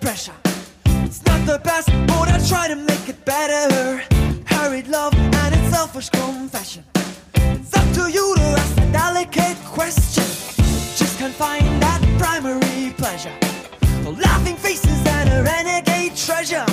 pressure. It's not the best, but I try to make it better. Hurried love and its selfish confession. It's up to you to ask a delicate question. Just can't find that primary pleasure. The laughing faces and a renegade treasure.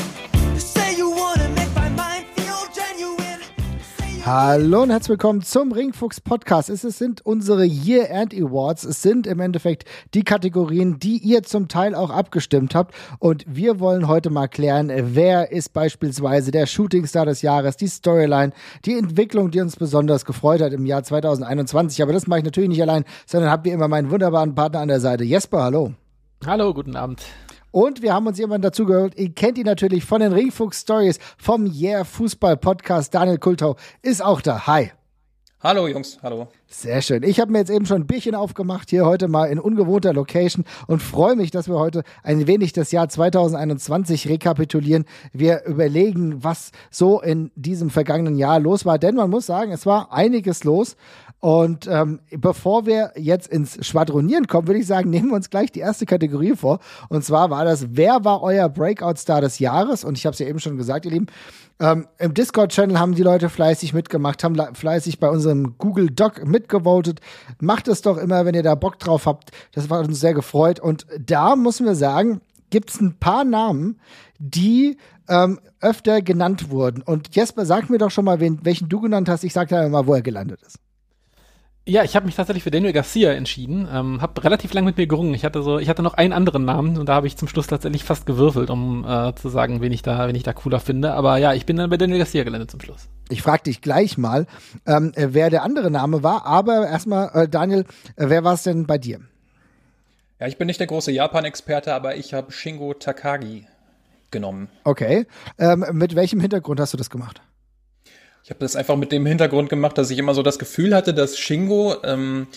Hallo und herzlich willkommen zum Ringfuchs Podcast. Es sind unsere Year End Awards. Es sind im Endeffekt die Kategorien, die ihr zum Teil auch abgestimmt habt. Und wir wollen heute mal klären, wer ist beispielsweise der Shooting Star des Jahres, die Storyline, die Entwicklung, die uns besonders gefreut hat im Jahr 2021. Aber das mache ich natürlich nicht allein, sondern habt ihr immer meinen wunderbaren Partner an der Seite. Jesper, hallo. Hallo, guten Abend. Und wir haben uns jemanden dazu gehört. Ihr kennt ihn natürlich von den Ringfuchs Stories vom Yeah Fußball Podcast. Daniel Kultau ist auch da. Hi. Hallo Jungs, hallo. Sehr schön. Ich habe mir jetzt eben schon ein Bierchen aufgemacht, hier heute mal in ungewohnter Location und freue mich, dass wir heute ein wenig das Jahr 2021 rekapitulieren. Wir überlegen, was so in diesem vergangenen Jahr los war, denn man muss sagen, es war einiges los. Und ähm, bevor wir jetzt ins Schwadronieren kommen, würde ich sagen, nehmen wir uns gleich die erste Kategorie vor. Und zwar war das, wer war euer Breakout-Star des Jahres? Und ich habe es ja eben schon gesagt, ihr Lieben, ähm, Im Discord-Channel haben die Leute fleißig mitgemacht, haben fleißig bei unserem Google Doc mitgevotet. Macht es doch immer, wenn ihr da Bock drauf habt. Das war uns sehr gefreut. Und da müssen wir sagen, gibt es ein paar Namen, die ähm, öfter genannt wurden. Und Jesper, sag mir doch schon mal, wen, welchen du genannt hast. Ich sag dir mal, wo er gelandet ist. Ja, ich habe mich tatsächlich für Daniel Garcia entschieden. Ähm, habe relativ lang mit mir gerungen. Ich hatte so, ich hatte noch einen anderen Namen und da habe ich zum Schluss tatsächlich fast gewürfelt, um äh, zu sagen, wen ich da, wen ich da cooler finde. Aber ja, ich bin dann bei Daniel Garcia gelandet zum Schluss. Ich frage dich gleich mal, ähm, wer der andere Name war. Aber erstmal, äh, Daniel, äh, wer war es denn bei dir? Ja, ich bin nicht der große Japan-Experte, aber ich habe Shingo Takagi genommen. Okay. Ähm, mit welchem Hintergrund hast du das gemacht? Ich habe das einfach mit dem Hintergrund gemacht, dass ich immer so das Gefühl hatte, dass Shingo, ähm,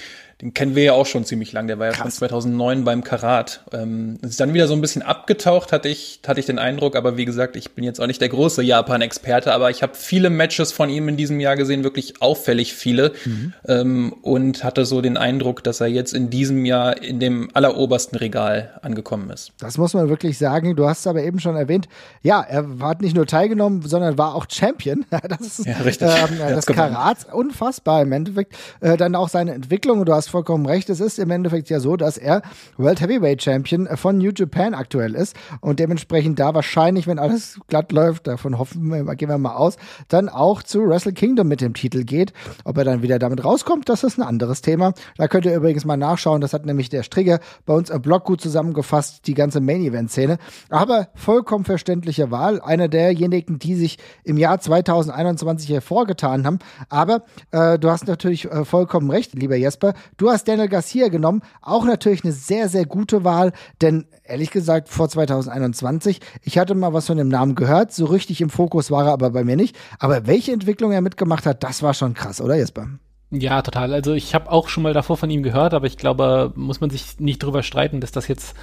den kennen wir ja auch schon ziemlich lang, der war ja schon 2009 beim Karat. Ähm, ist dann wieder so ein bisschen abgetaucht, hatte ich, hatte ich den Eindruck, aber wie gesagt, ich bin jetzt auch nicht der große Japan-Experte, aber ich habe viele Matches von ihm in diesem Jahr gesehen, wirklich auffällig viele mhm. ähm, und hatte so den Eindruck, dass er jetzt in diesem Jahr in dem allerobersten Regal angekommen ist. Das muss man wirklich sagen. Du hast es aber eben schon erwähnt. Ja, er hat nicht nur teilgenommen, sondern war auch Champion. Das ist ja, richtig. Ähm, das Karat unfassbar im Endeffekt. Äh, dann auch seine Entwicklung. Du hast vollkommen recht. Es ist im Endeffekt ja so, dass er World Heavyweight Champion von New Japan aktuell ist und dementsprechend da wahrscheinlich, wenn alles glatt läuft, davon hoffen wir, gehen wir mal aus, dann auch zu Wrestle Kingdom mit dem Titel geht. Ob er dann wieder damit rauskommt, das ist ein anderes Thema. Da könnt ihr übrigens mal nachschauen. Das hat nämlich der Strigger bei uns im Blog gut zusammengefasst, die ganze Main Event Szene. Aber vollkommen verständliche Wahl. Einer derjenigen, die sich im Jahr 2021 hervorgetan haben. Aber äh, du hast natürlich äh, vollkommen recht, lieber Jesper. Du hast Daniel Garcia genommen. Auch natürlich eine sehr, sehr gute Wahl, denn ehrlich gesagt, vor 2021, ich hatte mal was von dem Namen gehört. So richtig im Fokus war er aber bei mir nicht. Aber welche Entwicklung er mitgemacht hat, das war schon krass, oder Jesper? Ja, total. Also ich habe auch schon mal davor von ihm gehört, aber ich glaube, muss man sich nicht drüber streiten, dass das jetzt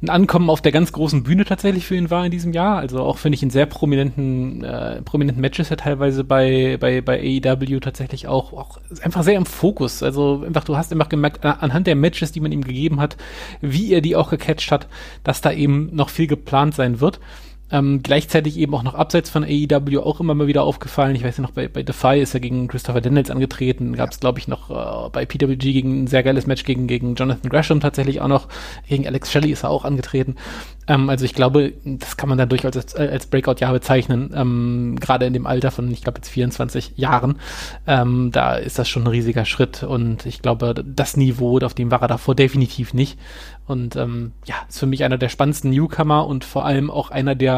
ein Ankommen auf der ganz großen Bühne tatsächlich für ihn war in diesem Jahr. Also auch finde ich in sehr prominenten, äh, prominenten Matches ja teilweise bei, bei, bei AEW tatsächlich auch, auch einfach sehr im Fokus. Also einfach, du hast einfach gemerkt, anhand der Matches, die man ihm gegeben hat, wie er die auch gecatcht hat, dass da eben noch viel geplant sein wird. Ähm, gleichzeitig eben auch noch abseits von AEW auch immer mal wieder aufgefallen. Ich weiß ja noch, bei, bei Defy ist er gegen Christopher Daniels angetreten. Gab es, glaube ich, noch äh, bei PWG gegen ein sehr geiles Match gegen, gegen Jonathan Gresham tatsächlich auch noch. Gegen Alex Shelley ist er auch angetreten. Ähm, also ich glaube, das kann man dann durchaus als, als Breakout-Jahr bezeichnen. Ähm, Gerade in dem Alter von, ich glaube, jetzt 24 Jahren. Ähm, da ist das schon ein riesiger Schritt. Und ich glaube, das Niveau, auf dem war er davor definitiv nicht. Und ähm, ja, ist für mich einer der spannendsten Newcomer und vor allem auch einer der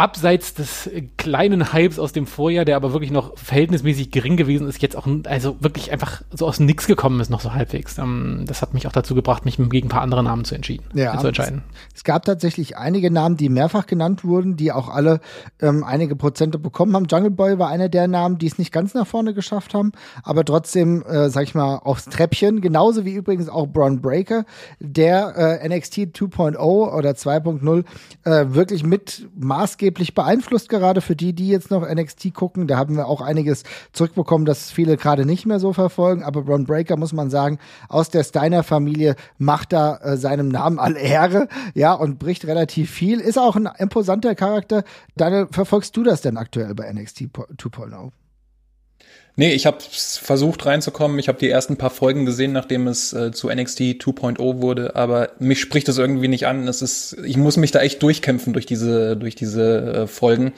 abseits des kleinen Hypes aus dem Vorjahr, der aber wirklich noch verhältnismäßig gering gewesen ist, jetzt auch also wirklich einfach so aus Nix gekommen ist, noch so halbwegs. Ähm, das hat mich auch dazu gebracht, mich gegen ein paar andere Namen zu, entschieden, ja, zu entscheiden. Es, es, gab tatsächlich einige Namen, die mehrfach genannt wurden, die auch alle ähm, einige Prozente bekommen haben. Jungle Boy war einer der Namen, die es nicht ganz nach vorne geschafft haben, aber trotzdem, äh, sag ich mal, aufs Treppchen. Genauso wie übrigens auch Braun Breaker, der äh, NXT 2.0 oder 2.0 äh, wirklich mit maßgeblich maßgeblich beeinflusst gerade für die, die jetzt noch NXT gucken. Da haben wir auch einiges zurückbekommen, das viele gerade nicht mehr so verfolgen. Aber Ron Breaker, muss man sagen, aus der Steiner-Familie macht da äh, seinem Namen all Ehre, ja, und bricht relativ viel. Ist auch ein imposanter Charakter. Daniel, verfolgst du das denn aktuell bei NXT 2.0? Nee, ich habe versucht reinzukommen. Ich habe die ersten paar Folgen gesehen, nachdem es äh, zu NXT 2.0 wurde, aber mich spricht das irgendwie nicht an. Es ist, ich muss mich da echt durchkämpfen durch diese, durch diese äh, Folgen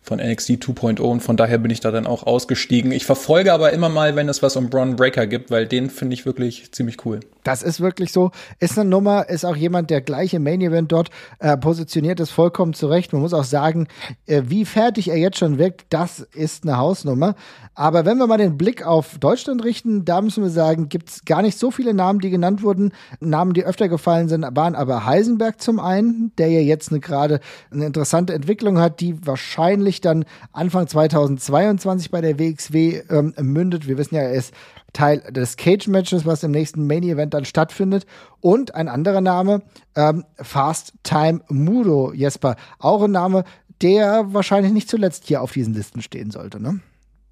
von NXT 2.0 und von daher bin ich da dann auch ausgestiegen. Ich verfolge aber immer mal, wenn es was um Braun Breaker gibt, weil den finde ich wirklich ziemlich cool. Das ist wirklich so. Ist eine Nummer, ist auch jemand, der gleiche Main Event dort äh, positioniert ist, vollkommen zurecht. Man muss auch sagen, äh, wie fertig er jetzt schon wirkt, das ist eine Hausnummer. Aber wenn wir mal den Blick auf Deutschland richten, da müssen wir sagen, gibt es gar nicht so viele Namen, die genannt wurden. Namen, die öfter gefallen sind, waren aber Heisenberg zum einen, der ja jetzt eine gerade eine interessante Entwicklung hat, die wahrscheinlich dann Anfang 2022 bei der WXW ähm, mündet. Wir wissen ja, er ist Teil des Cage-Matches, was im nächsten Main-Event dann stattfindet. Und ein anderer Name, ähm, Fast Time Mudo, Jesper. Auch ein Name, der wahrscheinlich nicht zuletzt hier auf diesen Listen stehen sollte, ne?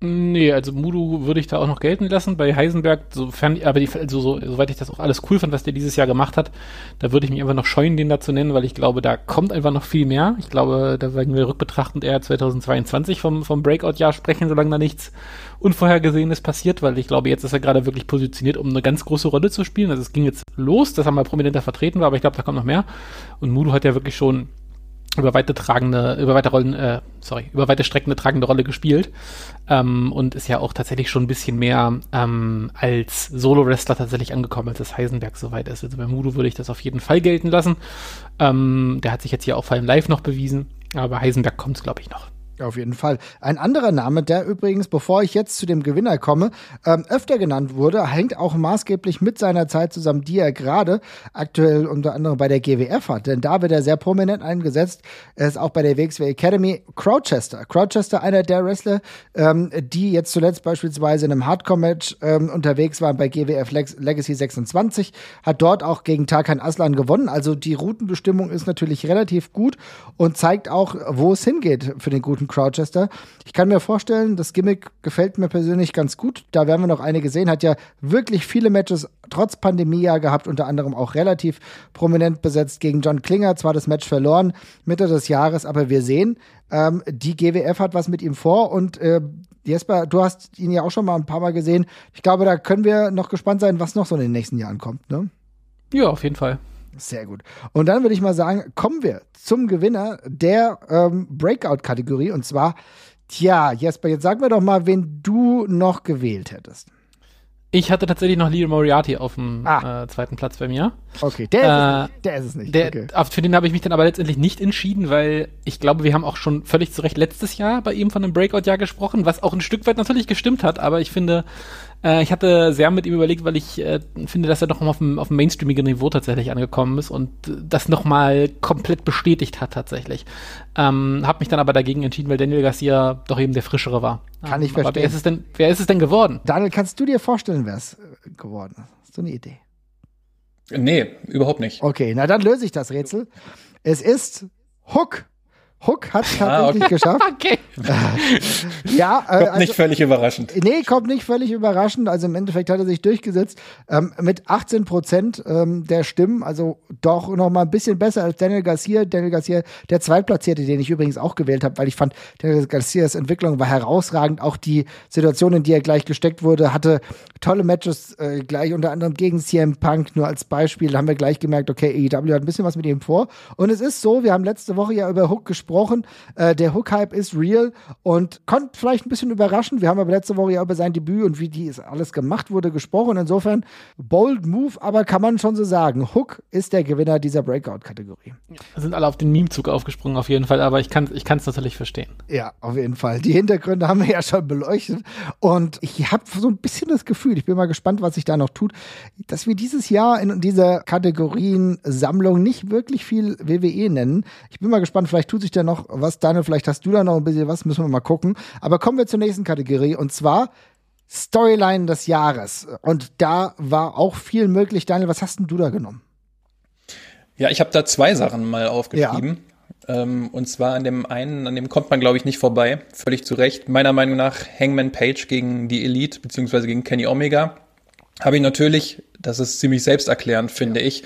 Nee, also Mudu würde ich da auch noch gelten lassen. Bei Heisenberg, sofern, aber die, also so, soweit ich das auch alles cool fand, was der dieses Jahr gemacht hat, da würde ich mich einfach noch scheuen, den da zu nennen, weil ich glaube, da kommt einfach noch viel mehr. Ich glaube, da werden wir rückbetrachtend eher 2022 vom, vom Breakout-Jahr sprechen, solange da nichts Unvorhergesehenes passiert, weil ich glaube, jetzt ist er gerade wirklich positioniert, um eine ganz große Rolle zu spielen. Also es ging jetzt los, dass er mal prominenter vertreten war, aber ich glaube, da kommt noch mehr. Und Mudu hat ja wirklich schon über weite tragende, über weite Rollen, äh, sorry, über weite Strecken eine tragende Rolle gespielt ähm, und ist ja auch tatsächlich schon ein bisschen mehr ähm, als Solo-Wrestler tatsächlich angekommen, als das Heisenberg soweit ist. Also bei Mudo würde ich das auf jeden Fall gelten lassen. Ähm, der hat sich jetzt hier auch vor allem live noch bewiesen, aber bei Heisenberg kommt es, glaube ich, noch. Auf jeden Fall. Ein anderer Name, der übrigens, bevor ich jetzt zu dem Gewinner komme, ähm, öfter genannt wurde, hängt auch maßgeblich mit seiner Zeit zusammen, die er gerade aktuell unter anderem bei der GWF hat. Denn da wird er sehr prominent eingesetzt. Er ist auch bei der WXW Academy Crowchester. Crowchester, einer der Wrestler, ähm, die jetzt zuletzt beispielsweise in einem Hardcore-Match ähm, unterwegs waren bei GWF Legacy 26, hat dort auch gegen Tarkan Aslan gewonnen. Also die Routenbestimmung ist natürlich relativ gut und zeigt auch, wo es hingeht für den guten Crowchester. Ich kann mir vorstellen, das Gimmick gefällt mir persönlich ganz gut. Da werden wir noch einige sehen. Hat ja wirklich viele Matches trotz Pandemie ja gehabt, unter anderem auch relativ prominent besetzt gegen John Klinger. Zwar das Match verloren Mitte des Jahres, aber wir sehen, ähm, die GWF hat was mit ihm vor und äh, Jesper, du hast ihn ja auch schon mal ein paar Mal gesehen. Ich glaube, da können wir noch gespannt sein, was noch so in den nächsten Jahren kommt, ne? Ja, auf jeden Fall. Sehr gut. Und dann würde ich mal sagen, kommen wir zum Gewinner der ähm, Breakout-Kategorie. Und zwar, tja, Jesper, jetzt sag mir doch mal, wen du noch gewählt hättest. Ich hatte tatsächlich noch Leo Moriarty auf dem ah. äh, zweiten Platz bei mir. Okay, der, äh, ist, es, der ist es nicht. Der, okay. Für den habe ich mich dann aber letztendlich nicht entschieden, weil ich glaube, wir haben auch schon völlig zu Recht letztes Jahr bei ihm von einem Breakout-Jahr gesprochen, was auch ein Stück weit natürlich gestimmt hat, aber ich finde, äh, ich hatte sehr mit ihm überlegt, weil ich äh, finde, dass er doch auf dem, auf dem mainstreamigen Niveau tatsächlich angekommen ist und das nochmal komplett bestätigt hat tatsächlich. Ähm, hab mich dann aber dagegen entschieden, weil Daniel Garcia doch eben der frischere war. Kann ich verstehen. Aber wer ist es denn, wer ist es denn geworden? Daniel, kannst du dir vorstellen, wer es äh, geworden ist? Hast du eine Idee? Nee, überhaupt nicht. Okay, na dann löse ich das Rätsel. Es ist Hook Hook hat es ah, tatsächlich ah, okay. geschafft. okay. ja, äh, kommt also, nicht völlig überraschend. Nee, kommt nicht völlig überraschend. Also im Endeffekt hat er sich durchgesetzt ähm, mit 18 Prozent ähm, der Stimmen. Also doch noch mal ein bisschen besser als Daniel Garcia. Daniel Garcia, der Zweitplatzierte, den ich übrigens auch gewählt habe, weil ich fand, Daniel Garcias Entwicklung war herausragend. Auch die Situation, in die er gleich gesteckt wurde, hatte tolle Matches äh, gleich unter anderem gegen CM Punk. Nur als Beispiel da haben wir gleich gemerkt, okay, AEW hat ein bisschen was mit ihm vor. Und es ist so, wir haben letzte Woche ja über Hook gesprochen gesprochen. Äh, der Hook-Hype ist real und konnte vielleicht ein bisschen überraschen. Wir haben aber letzte Woche ja über sein Debüt und wie die alles gemacht wurde gesprochen. Insofern bold Move, aber kann man schon so sagen. Hook ist der Gewinner dieser Breakout-Kategorie. Sind alle auf den Meme-Zug aufgesprungen auf jeden Fall, aber ich kann es ich natürlich verstehen. Ja, auf jeden Fall. Die Hintergründe haben wir ja schon beleuchtet und ich habe so ein bisschen das Gefühl, ich bin mal gespannt, was sich da noch tut, dass wir dieses Jahr in dieser Kategoriensammlung nicht wirklich viel WWE nennen. Ich bin mal gespannt, vielleicht tut sich da noch was. Daniel, vielleicht hast du da noch ein bisschen was, müssen wir mal gucken. Aber kommen wir zur nächsten Kategorie und zwar Storyline des Jahres. Und da war auch viel möglich. Daniel, was hast denn du da genommen? Ja, ich habe da zwei Sachen mal aufgeschrieben. Ähm, und zwar an dem einen, an dem kommt man, glaube ich, nicht vorbei. Völlig zu Recht. Meiner Meinung nach Hangman Page gegen die Elite, beziehungsweise gegen Kenny Omega. Habe ich natürlich, das ist ziemlich selbsterklärend, finde ja. ich.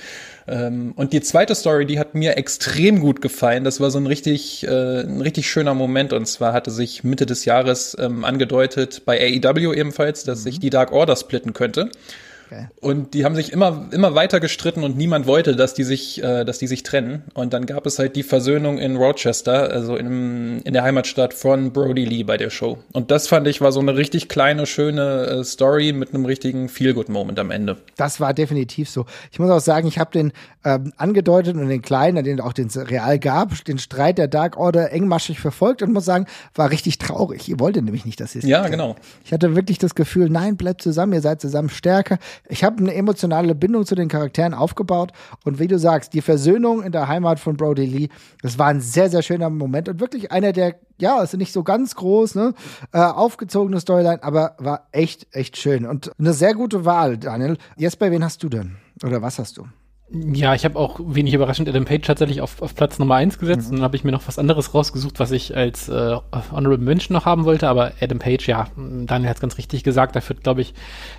Ähm, und die zweite Story, die hat mir extrem gut gefallen. Das war so ein richtig, äh, ein richtig schöner Moment. Und zwar hatte sich Mitte des Jahres ähm, angedeutet bei AEW ebenfalls, dass mhm. sich die Dark Order splitten könnte. Und die haben sich immer, immer weiter gestritten und niemand wollte, dass die sich, äh, dass die sich trennen. Und dann gab es halt die Versöhnung in Rochester, also in, in der Heimatstadt von Brody Lee bei der Show. Und das fand ich war so eine richtig kleine, schöne äh, Story mit einem richtigen Feel-Good-Moment am Ende. Das war definitiv so. Ich muss auch sagen, ich habe den ähm, angedeutet und den kleinen, den auch den es real gab, den Streit der Dark Order engmaschig verfolgt und muss sagen, war richtig traurig. Ihr wolltet nämlich nicht, dass ihr Ja, genau. Ich hatte wirklich das Gefühl, nein, bleibt zusammen, ihr seid zusammen stärker ich habe eine emotionale Bindung zu den Charakteren aufgebaut und wie du sagst, die Versöhnung in der Heimat von Brody Lee, das war ein sehr, sehr schöner Moment und wirklich einer der, ja, ist nicht so ganz groß, ne, äh, aufgezogene Storyline, aber war echt, echt schön und eine sehr gute Wahl, Daniel. Jetzt bei wen hast du denn? Oder was hast du? Ja, ich habe auch wenig überraschend Adam Page tatsächlich auf, auf Platz Nummer eins gesetzt mhm. und dann habe ich mir noch was anderes rausgesucht, was ich als äh, Honorable Mention noch haben wollte, aber Adam Page, ja, Daniel hat es ganz richtig gesagt, da führt, glaube ich,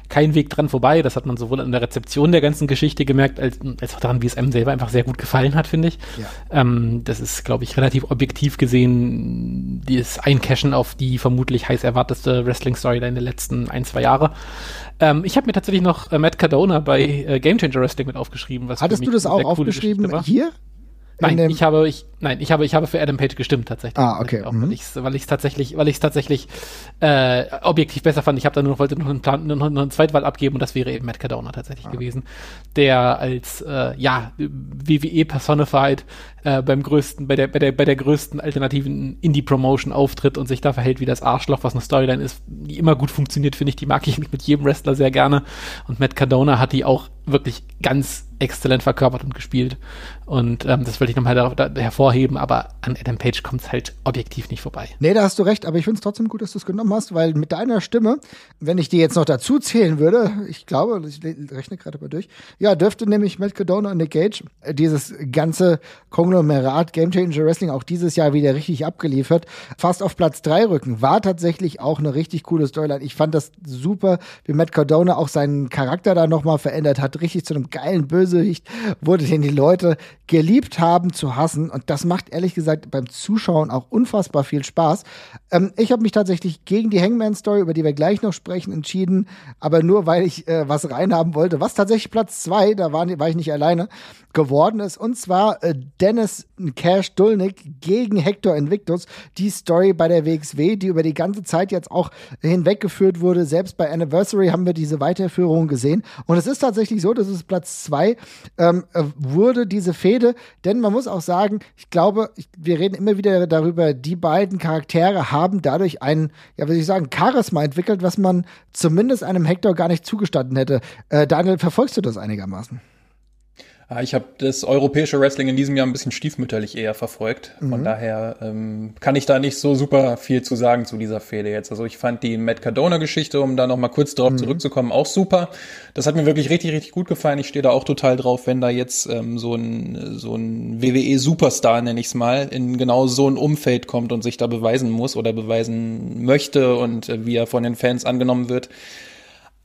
kein Weg dran vorbei. Das hat man sowohl an der Rezeption der ganzen Geschichte gemerkt, als, als auch daran, wie es einem selber einfach sehr gut gefallen hat, finde ich. Ja. Ähm, das ist, glaube ich, relativ objektiv gesehen dieses Eincashen auf die vermutlich heiß erwarteste Wrestling-Story der letzten ein, zwei Jahre. Ähm, ich habe mir tatsächlich noch äh, Matt Cardona bei äh, Game Changer Wrestling mit aufgeschrieben. Was Hattest du das auch aufgeschrieben hier? Nein, ich habe, ich, nein, ich habe, ich habe für Adam Page gestimmt tatsächlich. Ah, okay. Auch, mhm. Weil ich es tatsächlich, weil ich es tatsächlich äh, objektiv besser fand. Ich habe da nur noch, wollte noch einen, Plan, noch eine Zweitwahl abgeben und das wäre eben Matt Cardona tatsächlich ah. gewesen, der als äh, ja WWE personified äh, beim größten, bei der, bei der, bei der größten alternativen Indie-Promotion auftritt und sich da verhält wie das Arschloch, was eine Storyline ist, die immer gut funktioniert, finde ich. Die mag ich mit jedem Wrestler sehr gerne. Und Matt Cardona hat die auch wirklich ganz exzellent verkörpert und gespielt. Und ähm, das wollte ich nochmal da, da hervorheben, aber an Adam Page kommt es halt objektiv nicht vorbei. Nee, da hast du recht, aber ich finde es trotzdem gut, dass du es genommen hast, weil mit deiner Stimme, wenn ich die jetzt noch dazu zählen würde, ich glaube, ich rechne gerade mal durch, ja, dürfte nämlich Matt Cardona und Nick Gage äh, dieses ganze Konglomerat Game Changer Wrestling auch dieses Jahr wieder richtig abgeliefert, fast auf Platz drei rücken. War tatsächlich auch eine richtig coole Storyline. Ich fand das super, wie Matt Cardona auch seinen Charakter da nochmal verändert hat, richtig zu einem geilen Bösewicht wurde, den die Leute geliebt haben zu hassen. Und das macht ehrlich gesagt beim Zuschauen auch unfassbar viel Spaß. Ähm, ich habe mich tatsächlich gegen die Hangman-Story, über die wir gleich noch sprechen, entschieden, aber nur weil ich äh, was reinhaben wollte, was tatsächlich Platz zwei, da war, war ich nicht alleine, geworden ist. Und zwar äh, Dennis Cash Dulnick gegen Hector Invictus. Die Story bei der WXW, die über die ganze Zeit jetzt auch hinweggeführt wurde. Selbst bei Anniversary haben wir diese Weiterführung gesehen. Und es ist tatsächlich so, dass es Platz zwei ähm, äh, wurde, diese Fehde. Denn man muss auch sagen, ich glaube, ich, wir reden immer wieder darüber, die beiden Charaktere haben dadurch ein, ja, soll ich sagen, Charisma entwickelt, was man zumindest einem Hector gar nicht zugestanden hätte. Äh, Daniel, verfolgst du das einigermaßen? Ah, ich habe das europäische Wrestling in diesem Jahr ein bisschen stiefmütterlich eher verfolgt. Von mhm. daher ähm, kann ich da nicht so super viel zu sagen zu dieser Fehde jetzt. Also ich fand die Matt Cardona-Geschichte, um da noch mal kurz drauf mhm. zurückzukommen, auch super. Das hat mir wirklich richtig, richtig gut gefallen. Ich stehe da auch total drauf, wenn da jetzt ähm, so ein so ein WWE-Superstar, nenne ich es mal, in genau so ein Umfeld kommt und sich da beweisen muss oder beweisen möchte und äh, wie er von den Fans angenommen wird.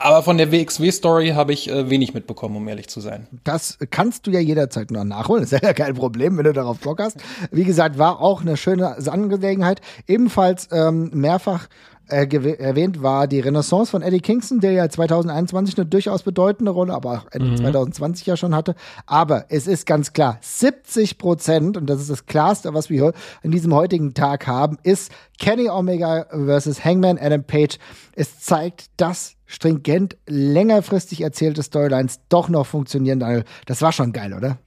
Aber von der WXW-Story habe ich äh, wenig mitbekommen, um ehrlich zu sein. Das kannst du ja jederzeit noch nachholen. Ist ja kein Problem, wenn du darauf Bock hast. Wie gesagt, war auch eine schöne Angelegenheit. Ebenfalls ähm, mehrfach äh, erwähnt war die Renaissance von Eddie Kingston, der ja 2021 eine durchaus bedeutende Rolle, aber auch Ende mhm. 2020 ja schon hatte. Aber es ist ganz klar, 70 Prozent, und das ist das Klarste, was wir in diesem heutigen Tag haben, ist Kenny Omega versus Hangman Adam Page. Es zeigt, dass stringent, längerfristig erzählte Storylines doch noch funktionieren. Das war schon geil, oder?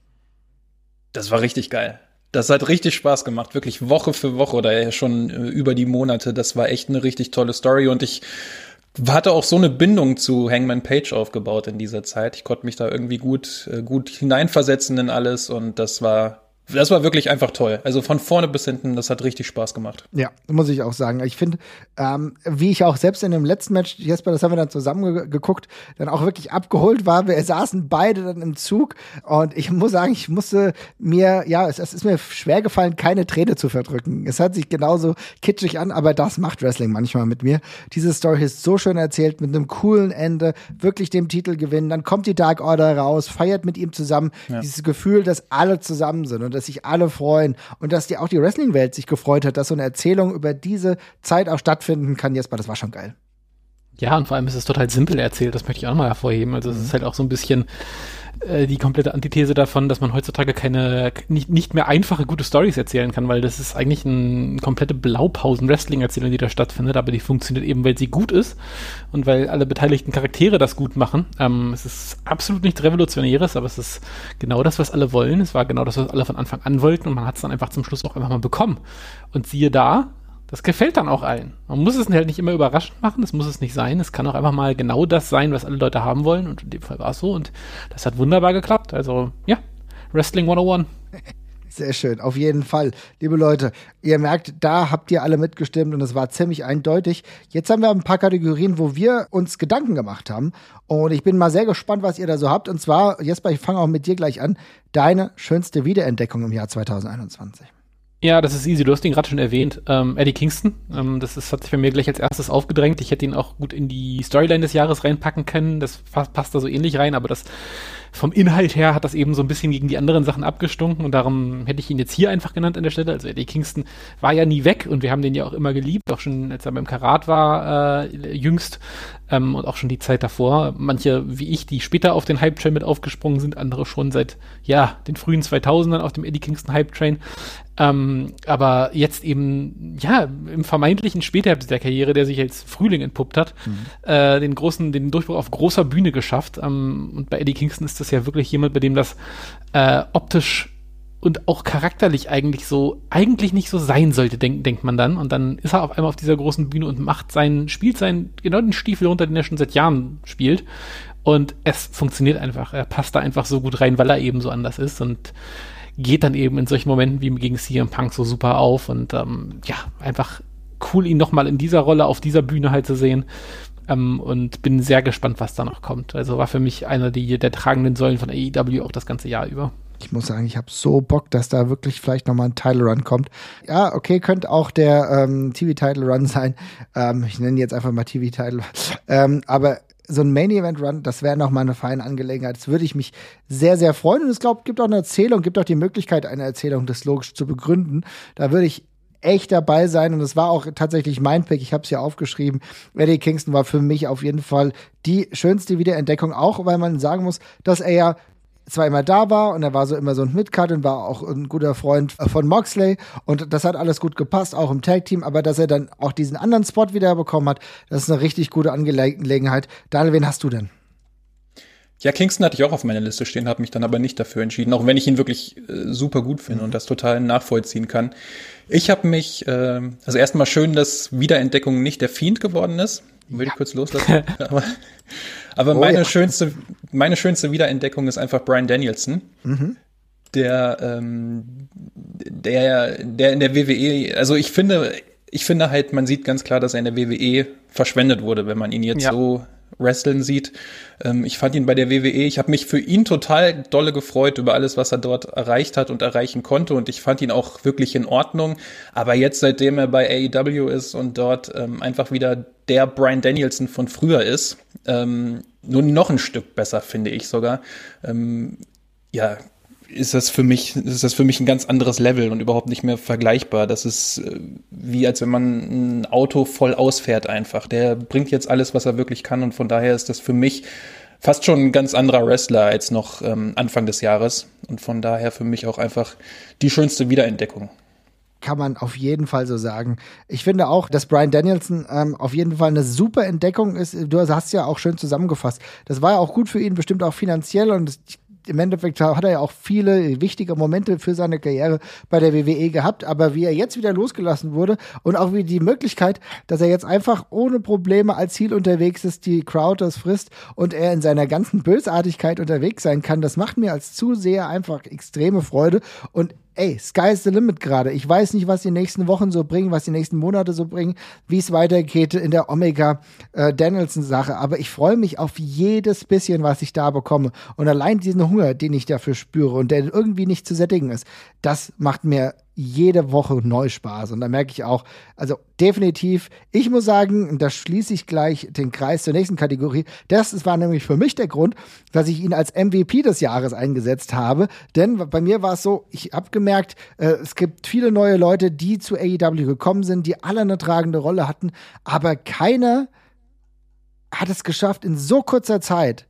Das war richtig geil. Das hat richtig Spaß gemacht, wirklich Woche für Woche oder schon äh, über die Monate. Das war echt eine richtig tolle Story und ich hatte auch so eine Bindung zu Hangman Page aufgebaut in dieser Zeit. Ich konnte mich da irgendwie gut, äh, gut hineinversetzen in alles und das war das war wirklich einfach toll. Also von vorne bis hinten, das hat richtig Spaß gemacht. Ja, muss ich auch sagen. Ich finde, ähm, wie ich auch selbst in dem letzten Match, Jesper, das haben wir dann zusammen ge geguckt, dann auch wirklich abgeholt war. Wir saßen beide dann im Zug und ich muss sagen, ich musste mir, ja, es, es ist mir schwer gefallen, keine Träne zu verdrücken. Es hat sich genauso kitschig an, aber das macht Wrestling manchmal mit mir. Diese Story ist so schön erzählt, mit einem coolen Ende, wirklich dem Titel gewinnen. Dann kommt die Dark Order raus, feiert mit ihm zusammen. Ja. Dieses Gefühl, dass alle zusammen sind und dass sich alle freuen und dass die auch die Wrestling-Welt sich gefreut hat, dass so eine Erzählung über diese Zeit auch stattfinden kann. Jesper, das war schon geil. Ja, und vor allem ist es total simpel erzählt, das möchte ich auch nochmal hervorheben. Also es ist halt auch so ein bisschen äh, die komplette Antithese davon, dass man heutzutage keine, nicht, nicht mehr einfache gute Stories erzählen kann, weil das ist eigentlich eine komplette Blaupausen-Wrestling-Erzählung, die da stattfindet, aber die funktioniert eben, weil sie gut ist und weil alle beteiligten Charaktere das gut machen. Ähm, es ist absolut nichts Revolutionäres, aber es ist genau das, was alle wollen. Es war genau das, was alle von Anfang an wollten und man hat es dann einfach zum Schluss auch einfach mal bekommen. Und siehe da, das gefällt dann auch allen. Man muss es halt nicht immer überraschend machen, das muss es nicht sein. Es kann auch einfach mal genau das sein, was alle Leute haben wollen. Und in dem Fall war es so. Und das hat wunderbar geklappt. Also, ja, Wrestling 101. Sehr schön, auf jeden Fall. Liebe Leute, ihr merkt, da habt ihr alle mitgestimmt und es war ziemlich eindeutig. Jetzt haben wir ein paar Kategorien, wo wir uns Gedanken gemacht haben. Und ich bin mal sehr gespannt, was ihr da so habt. Und zwar, Jesper, ich fange auch mit dir gleich an. Deine schönste Wiederentdeckung im Jahr 2021. Ja, das ist easy. Du hast ihn gerade schon erwähnt. Ähm, Eddie Kingston. Ähm, das ist, hat sich bei mir gleich als erstes aufgedrängt. Ich hätte ihn auch gut in die Storyline des Jahres reinpacken können. Das passt da so ähnlich rein, aber das vom Inhalt her hat das eben so ein bisschen gegen die anderen Sachen abgestunken und darum hätte ich ihn jetzt hier einfach genannt an der Stelle. Also Eddie Kingston war ja nie weg und wir haben den ja auch immer geliebt, auch schon als er beim Karat war, äh, jüngst ähm, und auch schon die Zeit davor. Manche, wie ich, die später auf den Hype-Train mit aufgesprungen sind, andere schon seit, ja, den frühen 2000ern auf dem Eddie Kingston Hype-Train. Ähm, aber jetzt eben, ja, im vermeintlichen Spätherbst der Karriere, der sich als Frühling entpuppt hat, mhm. äh, den großen, den Durchbruch auf großer Bühne geschafft. Ähm, und bei Eddie Kingston ist das ja wirklich jemand, bei dem das äh, optisch und auch charakterlich eigentlich so, eigentlich nicht so sein sollte, denk, denkt man dann. Und dann ist er auf einmal auf dieser großen Bühne und macht seinen, spielt seinen, genau den Stiefel runter, den er schon seit Jahren spielt. Und es funktioniert einfach. Er passt da einfach so gut rein, weil er eben so anders ist. Und geht dann eben in solchen Momenten wie gegen CM Punk so super auf und ähm, ja, einfach cool, ihn nochmal in dieser Rolle auf dieser Bühne halt zu sehen. Ähm, und bin sehr gespannt, was da noch kommt. Also war für mich einer die, der tragenden Säulen von AEW auch das ganze Jahr über. Ich muss sagen, ich habe so Bock, dass da wirklich vielleicht nochmal ein Title Run kommt. Ja, okay, könnte auch der ähm, TV Title Run sein. Ähm, ich nenne jetzt einfach mal TV Title. Ähm, aber so ein Main Event Run, das wäre noch mal eine feine Angelegenheit. Das würde ich mich sehr, sehr freuen. Und es gibt auch eine Erzählung, gibt auch die Möglichkeit, eine Erzählung des logisch zu begründen. Da würde ich echt dabei sein und es war auch tatsächlich mein Pick. Ich habe es ja aufgeschrieben. Eddie Kingston war für mich auf jeden Fall die schönste Wiederentdeckung, auch weil man sagen muss, dass er ja zwar immer da war und er war so immer so ein Midcard und war auch ein guter Freund von Moxley und das hat alles gut gepasst, auch im Tag-Team, aber dass er dann auch diesen anderen Spot wieder bekommen hat, das ist eine richtig gute Angelegenheit. Daniel, wen hast du denn? Ja, Kingston hatte ich auch auf meiner Liste stehen, habe mich dann aber nicht dafür entschieden, auch wenn ich ihn wirklich äh, super gut finde mhm. und das total nachvollziehen kann. Ich habe mich, äh, also erstmal schön, dass Wiederentdeckung nicht der Fiend geworden ist. Würde ja. ich kurz loslassen. aber aber oh, meine ja. schönste, meine schönste Wiederentdeckung ist einfach Brian Danielson. Mhm. Der, ähm, der, der in der WWE, also ich finde, ich finde halt, man sieht ganz klar, dass er in der WWE verschwendet wurde, wenn man ihn jetzt ja. so wrestlen sieht. Ähm, ich fand ihn bei der WWE, ich habe mich für ihn total dolle gefreut über alles, was er dort erreicht hat und erreichen konnte und ich fand ihn auch wirklich in Ordnung. Aber jetzt, seitdem er bei AEW ist und dort ähm, einfach wieder der Brian Danielson von früher ist, ähm, nur noch ein Stück besser, finde ich sogar. Ähm, ja, ist das für mich, ist das für mich ein ganz anderes Level und überhaupt nicht mehr vergleichbar. Das ist äh, wie als wenn man ein Auto voll ausfährt einfach. Der bringt jetzt alles, was er wirklich kann und von daher ist das für mich fast schon ein ganz anderer Wrestler als noch ähm, Anfang des Jahres und von daher für mich auch einfach die schönste Wiederentdeckung kann man auf jeden Fall so sagen. Ich finde auch, dass Brian Danielson ähm, auf jeden Fall eine super Entdeckung ist. Du hast ja auch schön zusammengefasst. Das war ja auch gut für ihn, bestimmt auch finanziell und ich im Endeffekt hat er ja auch viele wichtige Momente für seine Karriere bei der WWE gehabt, aber wie er jetzt wieder losgelassen wurde und auch wie die Möglichkeit, dass er jetzt einfach ohne Probleme als Ziel unterwegs ist, die Crowd das frisst und er in seiner ganzen Bösartigkeit unterwegs sein kann, das macht mir als Zuseher einfach extreme Freude und ey, sky's the limit gerade. Ich weiß nicht, was die nächsten Wochen so bringen, was die nächsten Monate so bringen, wie es weitergeht in der Omega äh, Danielson Sache, aber ich freue mich auf jedes bisschen, was ich da bekomme und allein diesen Hunger, den ich dafür spüre und der irgendwie nicht zu sättigen ist, das macht mir jede Woche neu Spaß. Und da merke ich auch, also definitiv, ich muss sagen, da schließe ich gleich den Kreis zur nächsten Kategorie. Das war nämlich für mich der Grund, dass ich ihn als MVP des Jahres eingesetzt habe. Denn bei mir war es so, ich habe gemerkt, äh, es gibt viele neue Leute, die zu AEW gekommen sind, die alle eine tragende Rolle hatten, aber keiner hat es geschafft, in so kurzer Zeit